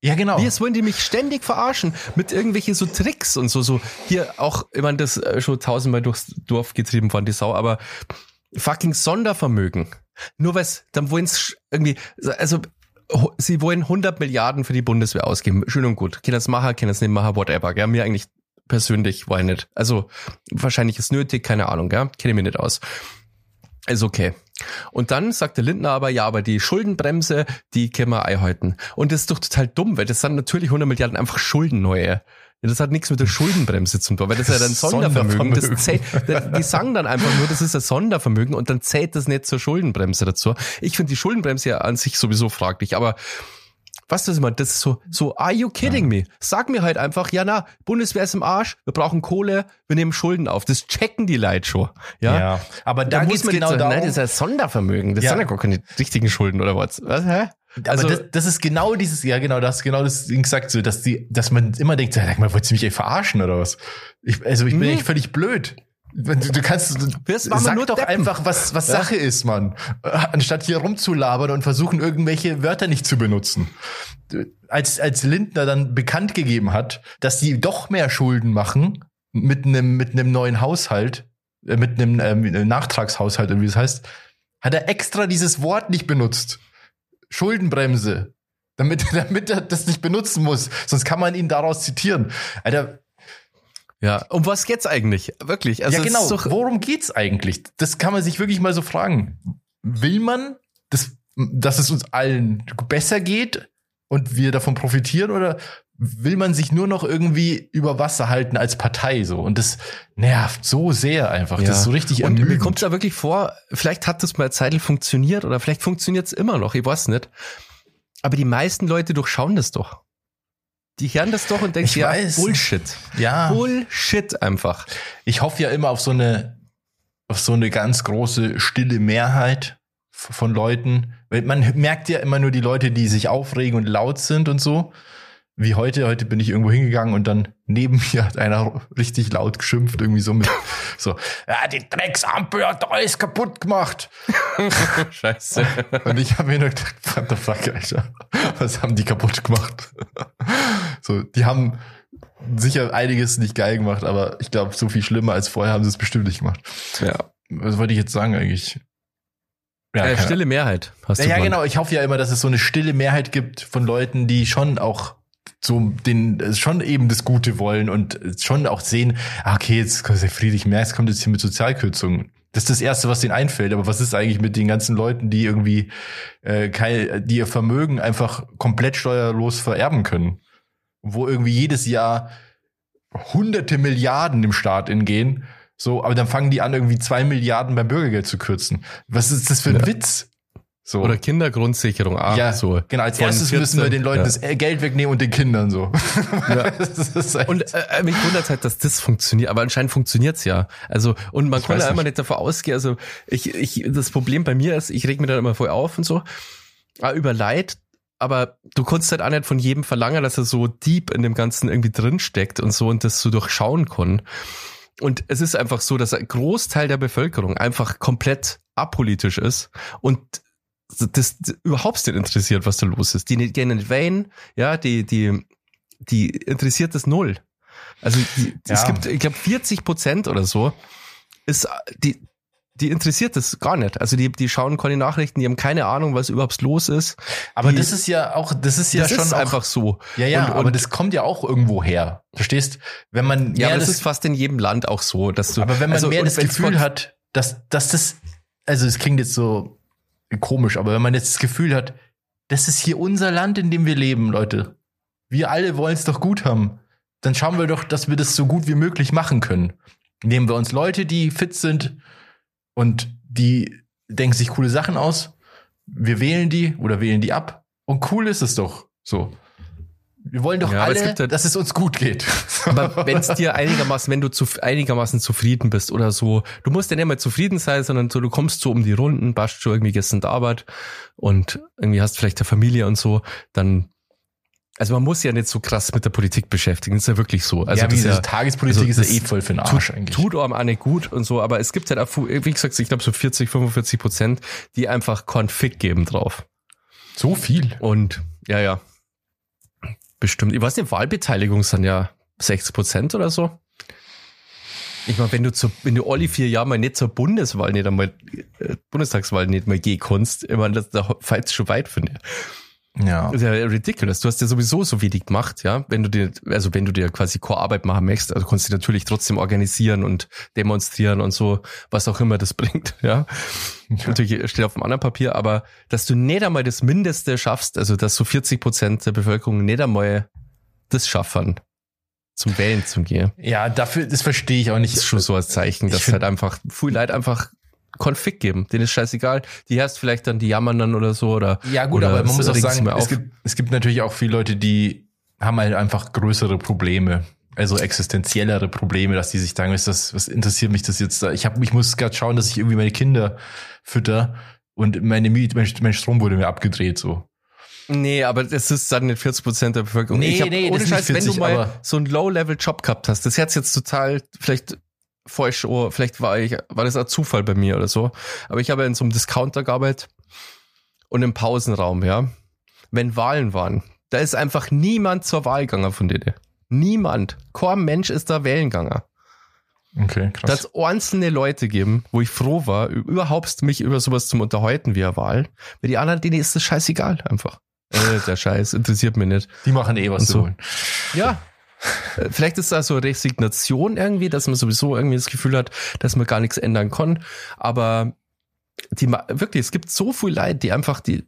Ja, genau. Wie jetzt wollen die mich ständig verarschen mit irgendwelche so Tricks und so, so. Hier auch, ich meine, das äh, schon tausendmal durchs Dorf getrieben worden, die Sau, aber fucking Sondervermögen. Nur weil dann wollen sie irgendwie, also sie wollen 100 Milliarden für die Bundeswehr ausgeben. Schön und gut. Können es machen, können es nicht machen, whatever. Gell? Mir eigentlich persönlich, why nicht? Also, wahrscheinlich ist nötig, keine Ahnung, gell? Kenne mir nicht aus. Ist okay. Und dann sagt der Lindner aber, ja, aber die Schuldenbremse, die können wir einhalten. Und das ist doch total dumm, weil das sind natürlich 100 Milliarden einfach Schulden neue. Ja, das hat nichts mit der Schuldenbremse zu tun, weil das ist ja ein Sondervermögen. Das zählt, die sagen dann einfach nur, das ist ein Sondervermögen und dann zählt das nicht zur Schuldenbremse dazu. Ich finde die Schuldenbremse ja an sich sowieso fraglich, aber was das immer, das ist so, so, are you kidding ja. me? Sag mir halt einfach, ja na, Bundeswehr ist im Arsch, wir brauchen Kohle, wir nehmen Schulden auf. Das checken die Leute schon. Ja, ja aber da, da geht's genau darum. Nein, das ist ja Sondervermögen, das ja. sind ja gar keine richtigen Schulden oder was. Was, hä? Also, Aber das, das ist genau dieses, ja genau, das genau das Ding gesagt, so, dass die, dass man immer denkt, sag mal, wolltest du mich ey verarschen oder was? Ich, also ich bin mhm. echt völlig blöd. Du, du kannst, du, sag nur doch Deppen. einfach, was, was ja. Sache ist, Mann. Anstatt hier rumzulabern und versuchen, irgendwelche Wörter nicht zu benutzen. Als, als Lindner dann bekannt gegeben hat, dass die doch mehr Schulden machen mit einem, mit einem neuen Haushalt, äh, mit einem ähm, Nachtragshaushalt, wie es heißt, hat er extra dieses Wort nicht benutzt. Schuldenbremse. Damit, damit er das nicht benutzen muss. Sonst kann man ihn daraus zitieren. Alter. Ja, um was geht's eigentlich? Wirklich? Also ja, genau. Worum geht's eigentlich? Das kann man sich wirklich mal so fragen. Will man, dass, dass es uns allen besser geht und wir davon profitieren oder will man sich nur noch irgendwie über Wasser halten als Partei so und das nervt so sehr einfach. Ja. Das ist so richtig Und mir kommt da wirklich vor, vielleicht hat das mal Zeitl funktioniert oder vielleicht funktioniert es immer noch, ich weiß nicht. Aber die meisten Leute durchschauen das doch. Die hören das doch und denken, ich ja, weiß. Bullshit. Ja. Bullshit einfach. Ich hoffe ja immer auf so eine, auf so eine ganz große stille Mehrheit von Leuten. Weil man merkt ja immer nur die Leute, die sich aufregen und laut sind und so wie heute. Heute bin ich irgendwo hingegangen und dann neben mir hat einer richtig laut geschimpft, irgendwie so mit so, ja, die Drecksampel hat alles kaputt gemacht. Scheiße. Und ich habe mir nur gedacht, what the fuck, Alter, was haben die kaputt gemacht? so, die haben sicher einiges nicht geil gemacht, aber ich glaube, so viel schlimmer als vorher haben sie es bestimmt nicht gemacht. Ja. Was wollte ich jetzt sagen eigentlich? Ja, äh, stille Mehrheit. Hast ja, du ja genau. Ich hoffe ja immer, dass es so eine stille Mehrheit gibt von Leuten, die schon auch so den schon eben das Gute wollen und schon auch sehen, ah, okay, jetzt kommt der Friedrich Merz kommt jetzt hier mit Sozialkürzungen. Das ist das Erste, was denen einfällt. Aber was ist eigentlich mit den ganzen Leuten, die irgendwie äh, kein, die ihr Vermögen einfach komplett steuerlos vererben können? Wo irgendwie jedes Jahr hunderte Milliarden im Staat ingehen. So, aber dann fangen die an, irgendwie zwei Milliarden beim Bürgergeld zu kürzen. Was ist das für ein ja. Witz? So. Oder Kindergrundsicherung, ah, ja, so. Genau, als erstes 14, müssen wir den Leuten ja. das Geld wegnehmen und den Kindern so. Ja. und äh, mich wundert halt, dass das funktioniert, aber anscheinend funktioniert's ja. Also, und man ich kann ja immer nicht davor ausgehen, also ich, ich, das Problem bei mir ist, ich reg mir dann immer voll auf und so, ah, über Leid, aber du kannst halt auch nicht von jedem verlangen, dass er so deep in dem Ganzen irgendwie drinsteckt und so und das so durchschauen kann. Und es ist einfach so, dass ein Großteil der Bevölkerung einfach komplett apolitisch ist und das, das überhaupt nicht interessiert, was da los ist. Die gehen nicht weinen, ja, die, die, die interessiert das null. Also die, ja. es gibt, ich glaube, 40 Prozent oder so ist die die interessiert das gar nicht. Also die, die schauen keine Nachrichten, die haben keine Ahnung, was überhaupt los ist. Aber die, das ist ja auch, das ist ja das schon ist auch, einfach so. Ja, ja, und, aber das kommt ja auch irgendwo her. Verstehst? Wenn man ja, das, das, ist fast in jedem Land auch so, dass du. Aber wenn man also, mehr das Gefühl hat, dass, dass das, also es klingt jetzt so komisch, aber wenn man jetzt das Gefühl hat, das ist hier unser Land, in dem wir leben, Leute. Wir alle wollen es doch gut haben. Dann schauen wir doch, dass wir das so gut wie möglich machen können. Nehmen wir uns Leute, die fit sind und die denken sich coole Sachen aus. Wir wählen die oder wählen die ab. Und cool ist es doch so. Wir wollen doch ja, alle, halt, dass es uns gut geht. Aber wenn es dir einigermaßen, wenn du zu, einigermaßen zufrieden bist oder so, du musst ja nicht mal zufrieden sein, sondern so, du kommst so um die Runden, passt schon irgendwie gestern Arbeit und irgendwie hast vielleicht eine Familie und so, dann also man muss ja nicht so krass mit der Politik beschäftigen, das ist ja wirklich so. Also ja, diese ja, Tagespolitik also ist ja eh voll für den Arsch tut, eigentlich. Tut einem auch nicht gut und so, aber es gibt halt auch, wie gesagt, ich glaube so 40, 45 Prozent, die einfach Config geben drauf. So viel? Und, ja, ja. Bestimmt. Ich weiß nicht, Wahlbeteiligung sind ja 60 Prozent oder so. Ich meine, wenn du zu, wenn du alle vier Jahre mal nicht zur Bundeswahl nicht einmal, äh, Bundestagswahl nicht mal gehen kannst, ich meine, das, da fällt schon weit, finde ich. Ja. Das ist ja ridiculous. Du hast ja sowieso so wenig gemacht, ja. Wenn du dir, also wenn du dir quasi Core-Arbeit machen möchtest, also kannst du natürlich trotzdem organisieren und demonstrieren und so, was auch immer das bringt, ja. ja. Natürlich steht auf dem anderen Papier, aber dass du nicht einmal das Mindeste schaffst, also dass so 40 Prozent der Bevölkerung nicht einmal das schaffen, zum Wählen zu gehen. Ja, dafür, das verstehe ich auch nicht. Das ist schon so als Zeichen, dass halt einfach viel Leid einfach Config geben. Denen ist scheißegal. Die hast vielleicht dann, die jammern dann oder so oder. Ja, gut, aber man muss auch sagen, es gibt, es gibt natürlich auch viele Leute, die haben halt einfach größere Probleme. Also existenziellere Probleme, dass die sich sagen, was, das, was interessiert mich das jetzt da? Ich habe, ich muss gerade schauen, dass ich irgendwie meine Kinder fütter und meine Miet, mein, mein Strom wurde mir abgedreht, so. Nee, aber das ist dann nicht 40 Prozent der Bevölkerung. Nee, ich hab, nee, ohne Scheiß, 40, wenn du mal so einen Low-Level-Job gehabt hast, das hört jetzt total vielleicht falsch, oh, vielleicht war ich, war das ein Zufall bei mir oder so. Aber ich habe in so einem Discounter gearbeitet und im Pausenraum, ja. Wenn Wahlen waren, da ist einfach niemand zur Wahl gegangen von denen. Niemand. Kein Mensch ist da wählen gegangen. Okay, krass. Dass einzelne Leute geben, wo ich froh war, überhaupt mich über sowas zum Unterhalten wie eine Wahl. Weil die anderen, denen ist das scheißegal einfach. Äh, der Scheiß interessiert mich nicht. Die machen eh was zu so. Ja, äh, vielleicht ist da so Resignation irgendwie, dass man sowieso irgendwie das Gefühl hat, dass man gar nichts ändern kann. Aber die wirklich, es gibt so viel Leid, die einfach, die,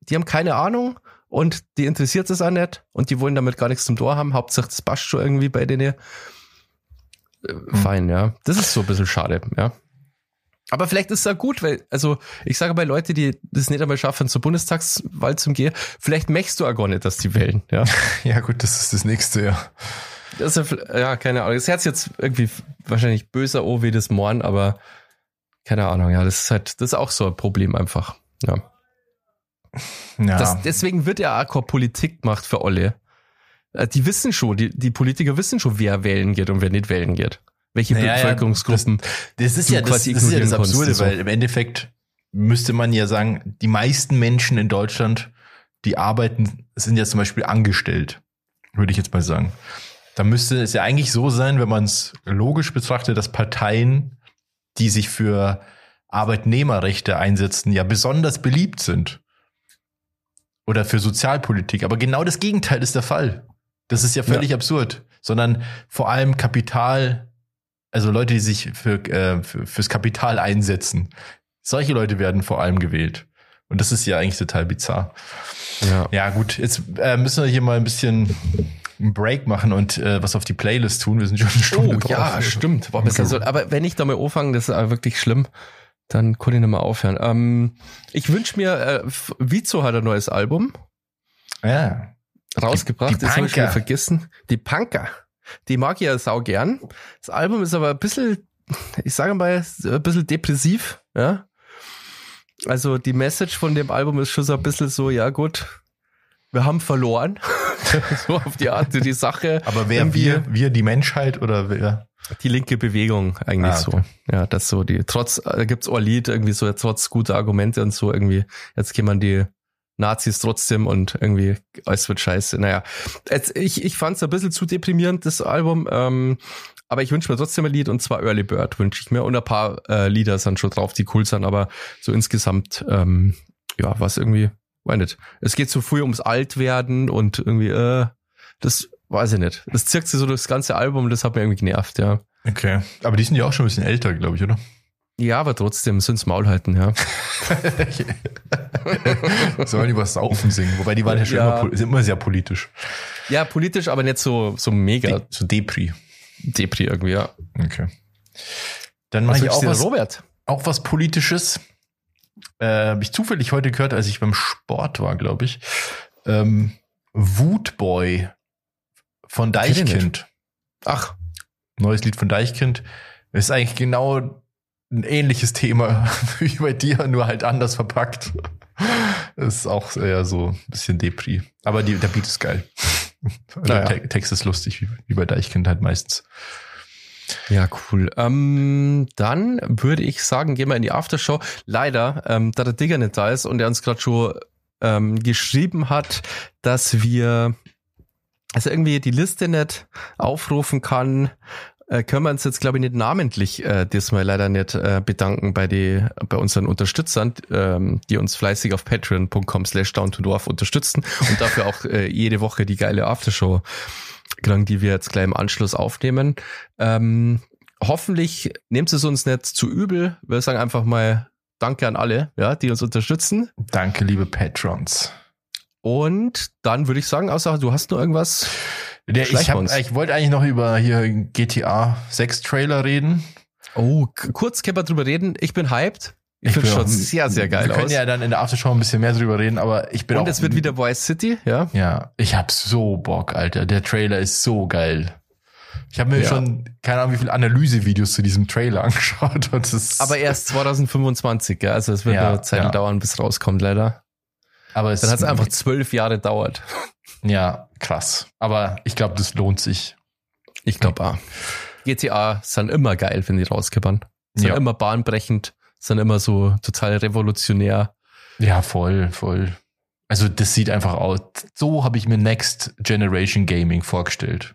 die haben keine Ahnung und die interessiert es auch nicht und die wollen damit gar nichts zum Tor haben. Hauptsache, das passt schon irgendwie bei denen. Äh, hm. Fein, ja. Das ist so ein bisschen schade, ja. Aber vielleicht ist es ja gut, weil, also ich sage bei Leute, die das nicht einmal schaffen, zur Bundestagswahl zu gehen, vielleicht möchtest du auch gar nicht, dass die wählen, ja. ja, gut, das ist das nächste, ja. Das ist ja, ja, keine Ahnung. Das Herz jetzt irgendwie wahrscheinlich böser O wie das Morn, aber keine Ahnung, ja, das ist halt, das ist auch so ein Problem einfach, ja. Ja. Das, deswegen wird ja auch Politik gemacht für alle. Äh, die wissen schon, die, die Politiker wissen schon, wer wählen geht und wer nicht wählen geht welche naja, Bevölkerungsgruppen. Das, das ist ja das, das, ist ja das Absurde, so. weil im Endeffekt müsste man ja sagen, die meisten Menschen in Deutschland, die arbeiten, sind ja zum Beispiel angestellt, würde ich jetzt mal sagen. Da müsste es ja eigentlich so sein, wenn man es logisch betrachtet, dass Parteien, die sich für Arbeitnehmerrechte einsetzen, ja besonders beliebt sind. Oder für Sozialpolitik. Aber genau das Gegenteil ist der Fall. Das ist ja völlig ja. absurd. Sondern vor allem Kapital also Leute, die sich für, äh, für, fürs Kapital einsetzen. Solche Leute werden vor allem gewählt. Und das ist ja eigentlich total bizarr. Ja, ja gut, jetzt äh, müssen wir hier mal ein bisschen einen Break machen und äh, was auf die Playlist tun. Wir sind schon eine Stunde oh, drauf. Ja, stimmt. Boah, okay. so, aber wenn ich damit anfange, das ist wirklich schlimm, dann kann ich nicht mal aufhören. Ähm, ich wünsche mir, äh, Vizo hat ein neues Album. Ja. Rausgebracht, die, die das habe ich schon vergessen. Die Punker. Die mag ich ja sau gern. Das Album ist aber ein bisschen, ich sage mal, ein bisschen depressiv, ja. Also die Message von dem Album ist schon so ein bisschen so, ja gut, wir haben verloren. so auf die Art, die Sache. Aber wer wir? Wir, die Menschheit oder wer? Die linke Bewegung eigentlich ah, okay. so. Ja, das so die, trotz, da gibt's auch Lied irgendwie so, trotz guter Argumente und so irgendwie, jetzt kann man die Nazis trotzdem und irgendwie alles wird scheiße. Naja, jetzt, ich, ich fand es ein bisschen zu deprimierend, das Album. Ähm, aber ich wünsche mir trotzdem ein Lied und zwar Early Bird wünsche ich mir. Und ein paar äh, Lieder sind schon drauf, die cool sind, aber so insgesamt, ähm, ja, was irgendwie, weiß nicht. Es geht so früh ums Altwerden und irgendwie, äh, das weiß ich nicht. Das zirkt sich so das ganze Album, das hat mir irgendwie genervt, ja. Okay. Aber die sind ja auch schon ein bisschen älter, glaube ich, oder? Ja, aber trotzdem, sind's Maul halten, ja. Sollen die was saufen singen? Wobei die waren ja schon ja. Immer, immer, sehr politisch. Ja, politisch, aber nicht so, so mega. De, so Depri. Depri irgendwie, ja. Okay. Dann mache ich auch was, Robert? auch was Politisches. Äh, Habe ich zufällig heute gehört, als ich beim Sport war, glaube ich. Ähm, Wutboy von Deichkind. Ach. Neues Lied von Deichkind. Ist eigentlich genau ein ähnliches Thema wie bei dir, nur halt anders verpackt. Ist auch eher so ein bisschen Depri. Aber die, der Beat ist geil. Naja. Der Text ist lustig, wie, wie bei Deichkind halt meistens. Ja, cool. Ähm, dann würde ich sagen, gehen wir in die Aftershow. Leider, ähm, da der Digger nicht da ist und er uns gerade schon ähm, geschrieben hat, dass wir also irgendwie die Liste nicht aufrufen kann äh, können wir uns jetzt, glaube ich, nicht namentlich äh, diesmal leider nicht äh, bedanken bei die bei unseren Unterstützern, ähm, die uns fleißig auf patreon.com slash down to dwarf unterstützen und dafür auch äh, jede Woche die geile Aftershow kriegen, die wir jetzt gleich im Anschluss aufnehmen. Ähm, hoffentlich nehmt es uns nicht zu übel. Wir sagen einfach mal Danke an alle, ja, die uns unterstützen. Danke, liebe Patrons. Und dann würde ich sagen, außer du hast nur irgendwas. Der, ich, hab, ich wollte eigentlich noch über hier GTA 6 Trailer reden. Oh, kurz können wir drüber reden. Ich bin hyped. Ich, ich finde schon sehr, sehr geil aus. Wir können aus. ja dann in der Aftershow ein bisschen mehr drüber reden, aber ich bin Und auch, es wird wieder Vice City, ja? Ja, ich hab so Bock, Alter. Der Trailer ist so geil. Ich habe mir ja. schon keine Ahnung wie viele Analysevideos zu diesem Trailer angeschaut. Und das aber erst 2025, ja? Also es wird ja, eine Zeit ja. dauern, bis rauskommt, leider. Aber es dann hat es einfach zwölf Jahre dauert. Ja, krass. Aber ich glaube, das lohnt sich. Ich glaube auch. GTA sind immer geil, wenn die rauskippern. Sind ja. immer bahnbrechend, sind immer so total revolutionär. Ja, voll, voll. Also das sieht einfach aus. So habe ich mir Next Generation Gaming vorgestellt.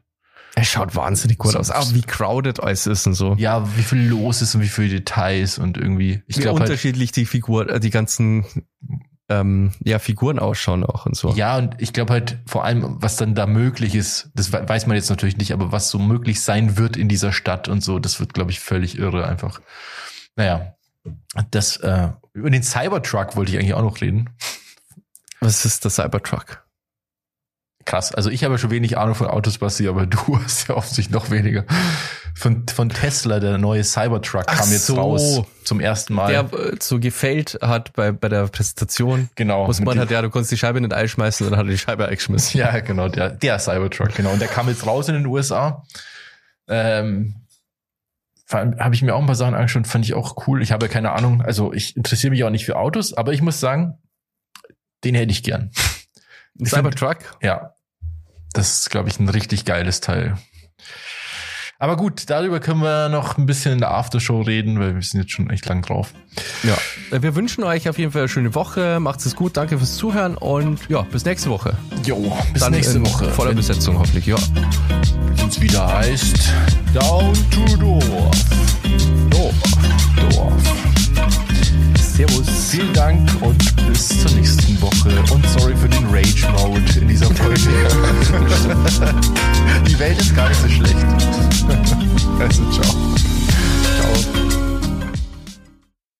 Es schaut wahnsinnig gut so, aus. Auch wie crowded alles ist und so. Ja, wie viel los ist und wie viele Details und irgendwie. Ich glaube halt unterschiedlich halt, die Figur, äh, die ganzen ähm, ja, Figuren ausschauen auch und so. Ja, und ich glaube halt vor allem, was dann da möglich ist, das weiß man jetzt natürlich nicht, aber was so möglich sein wird in dieser Stadt und so, das wird, glaube ich, völlig irre einfach. Naja, das, äh, über den Cybertruck wollte ich eigentlich auch noch reden. Was ist der Cybertruck? Krass. Also ich habe schon wenig Ahnung von Autos, Basti, aber du hast ja offensichtlich noch weniger. Von, von Tesla, der neue Cybertruck Ach kam jetzt so. raus zum ersten Mal. Der äh, so gefällt hat bei, bei der Präsentation. Genau. Muss man hat, ja, du konntest die Scheibe nicht einschmeißen, dann hat er die Scheibe eingeschmissen. Ja, genau, der, der Cybertruck, genau. Und der kam jetzt raus in den USA. Ähm, habe ich mir auch ein paar Sachen angeschaut, fand ich auch cool. Ich habe ja keine Ahnung, also ich interessiere mich auch nicht für Autos, aber ich muss sagen, den hätte ich gern. Cybertruck? Ja. Das ist, glaube ich, ein richtig geiles Teil. Aber gut, darüber können wir noch ein bisschen in der Aftershow reden, weil wir sind jetzt schon echt lang drauf. Ja, wir wünschen euch auf jeden Fall eine schöne Woche. Macht es gut, danke fürs Zuhören und ja, bis nächste Woche. Jo, bis Dann nächste Woche. Voller Besetzung hoffentlich, ja. Wenn es wieder heißt Down to Dorf. Dorf. Dorf. Servus. Vielen Dank und bis zur nächsten Woche. Und sorry für den Rage Mode in dieser Folge. Die Welt ist gar nicht so schlecht. Also ciao. Ciao.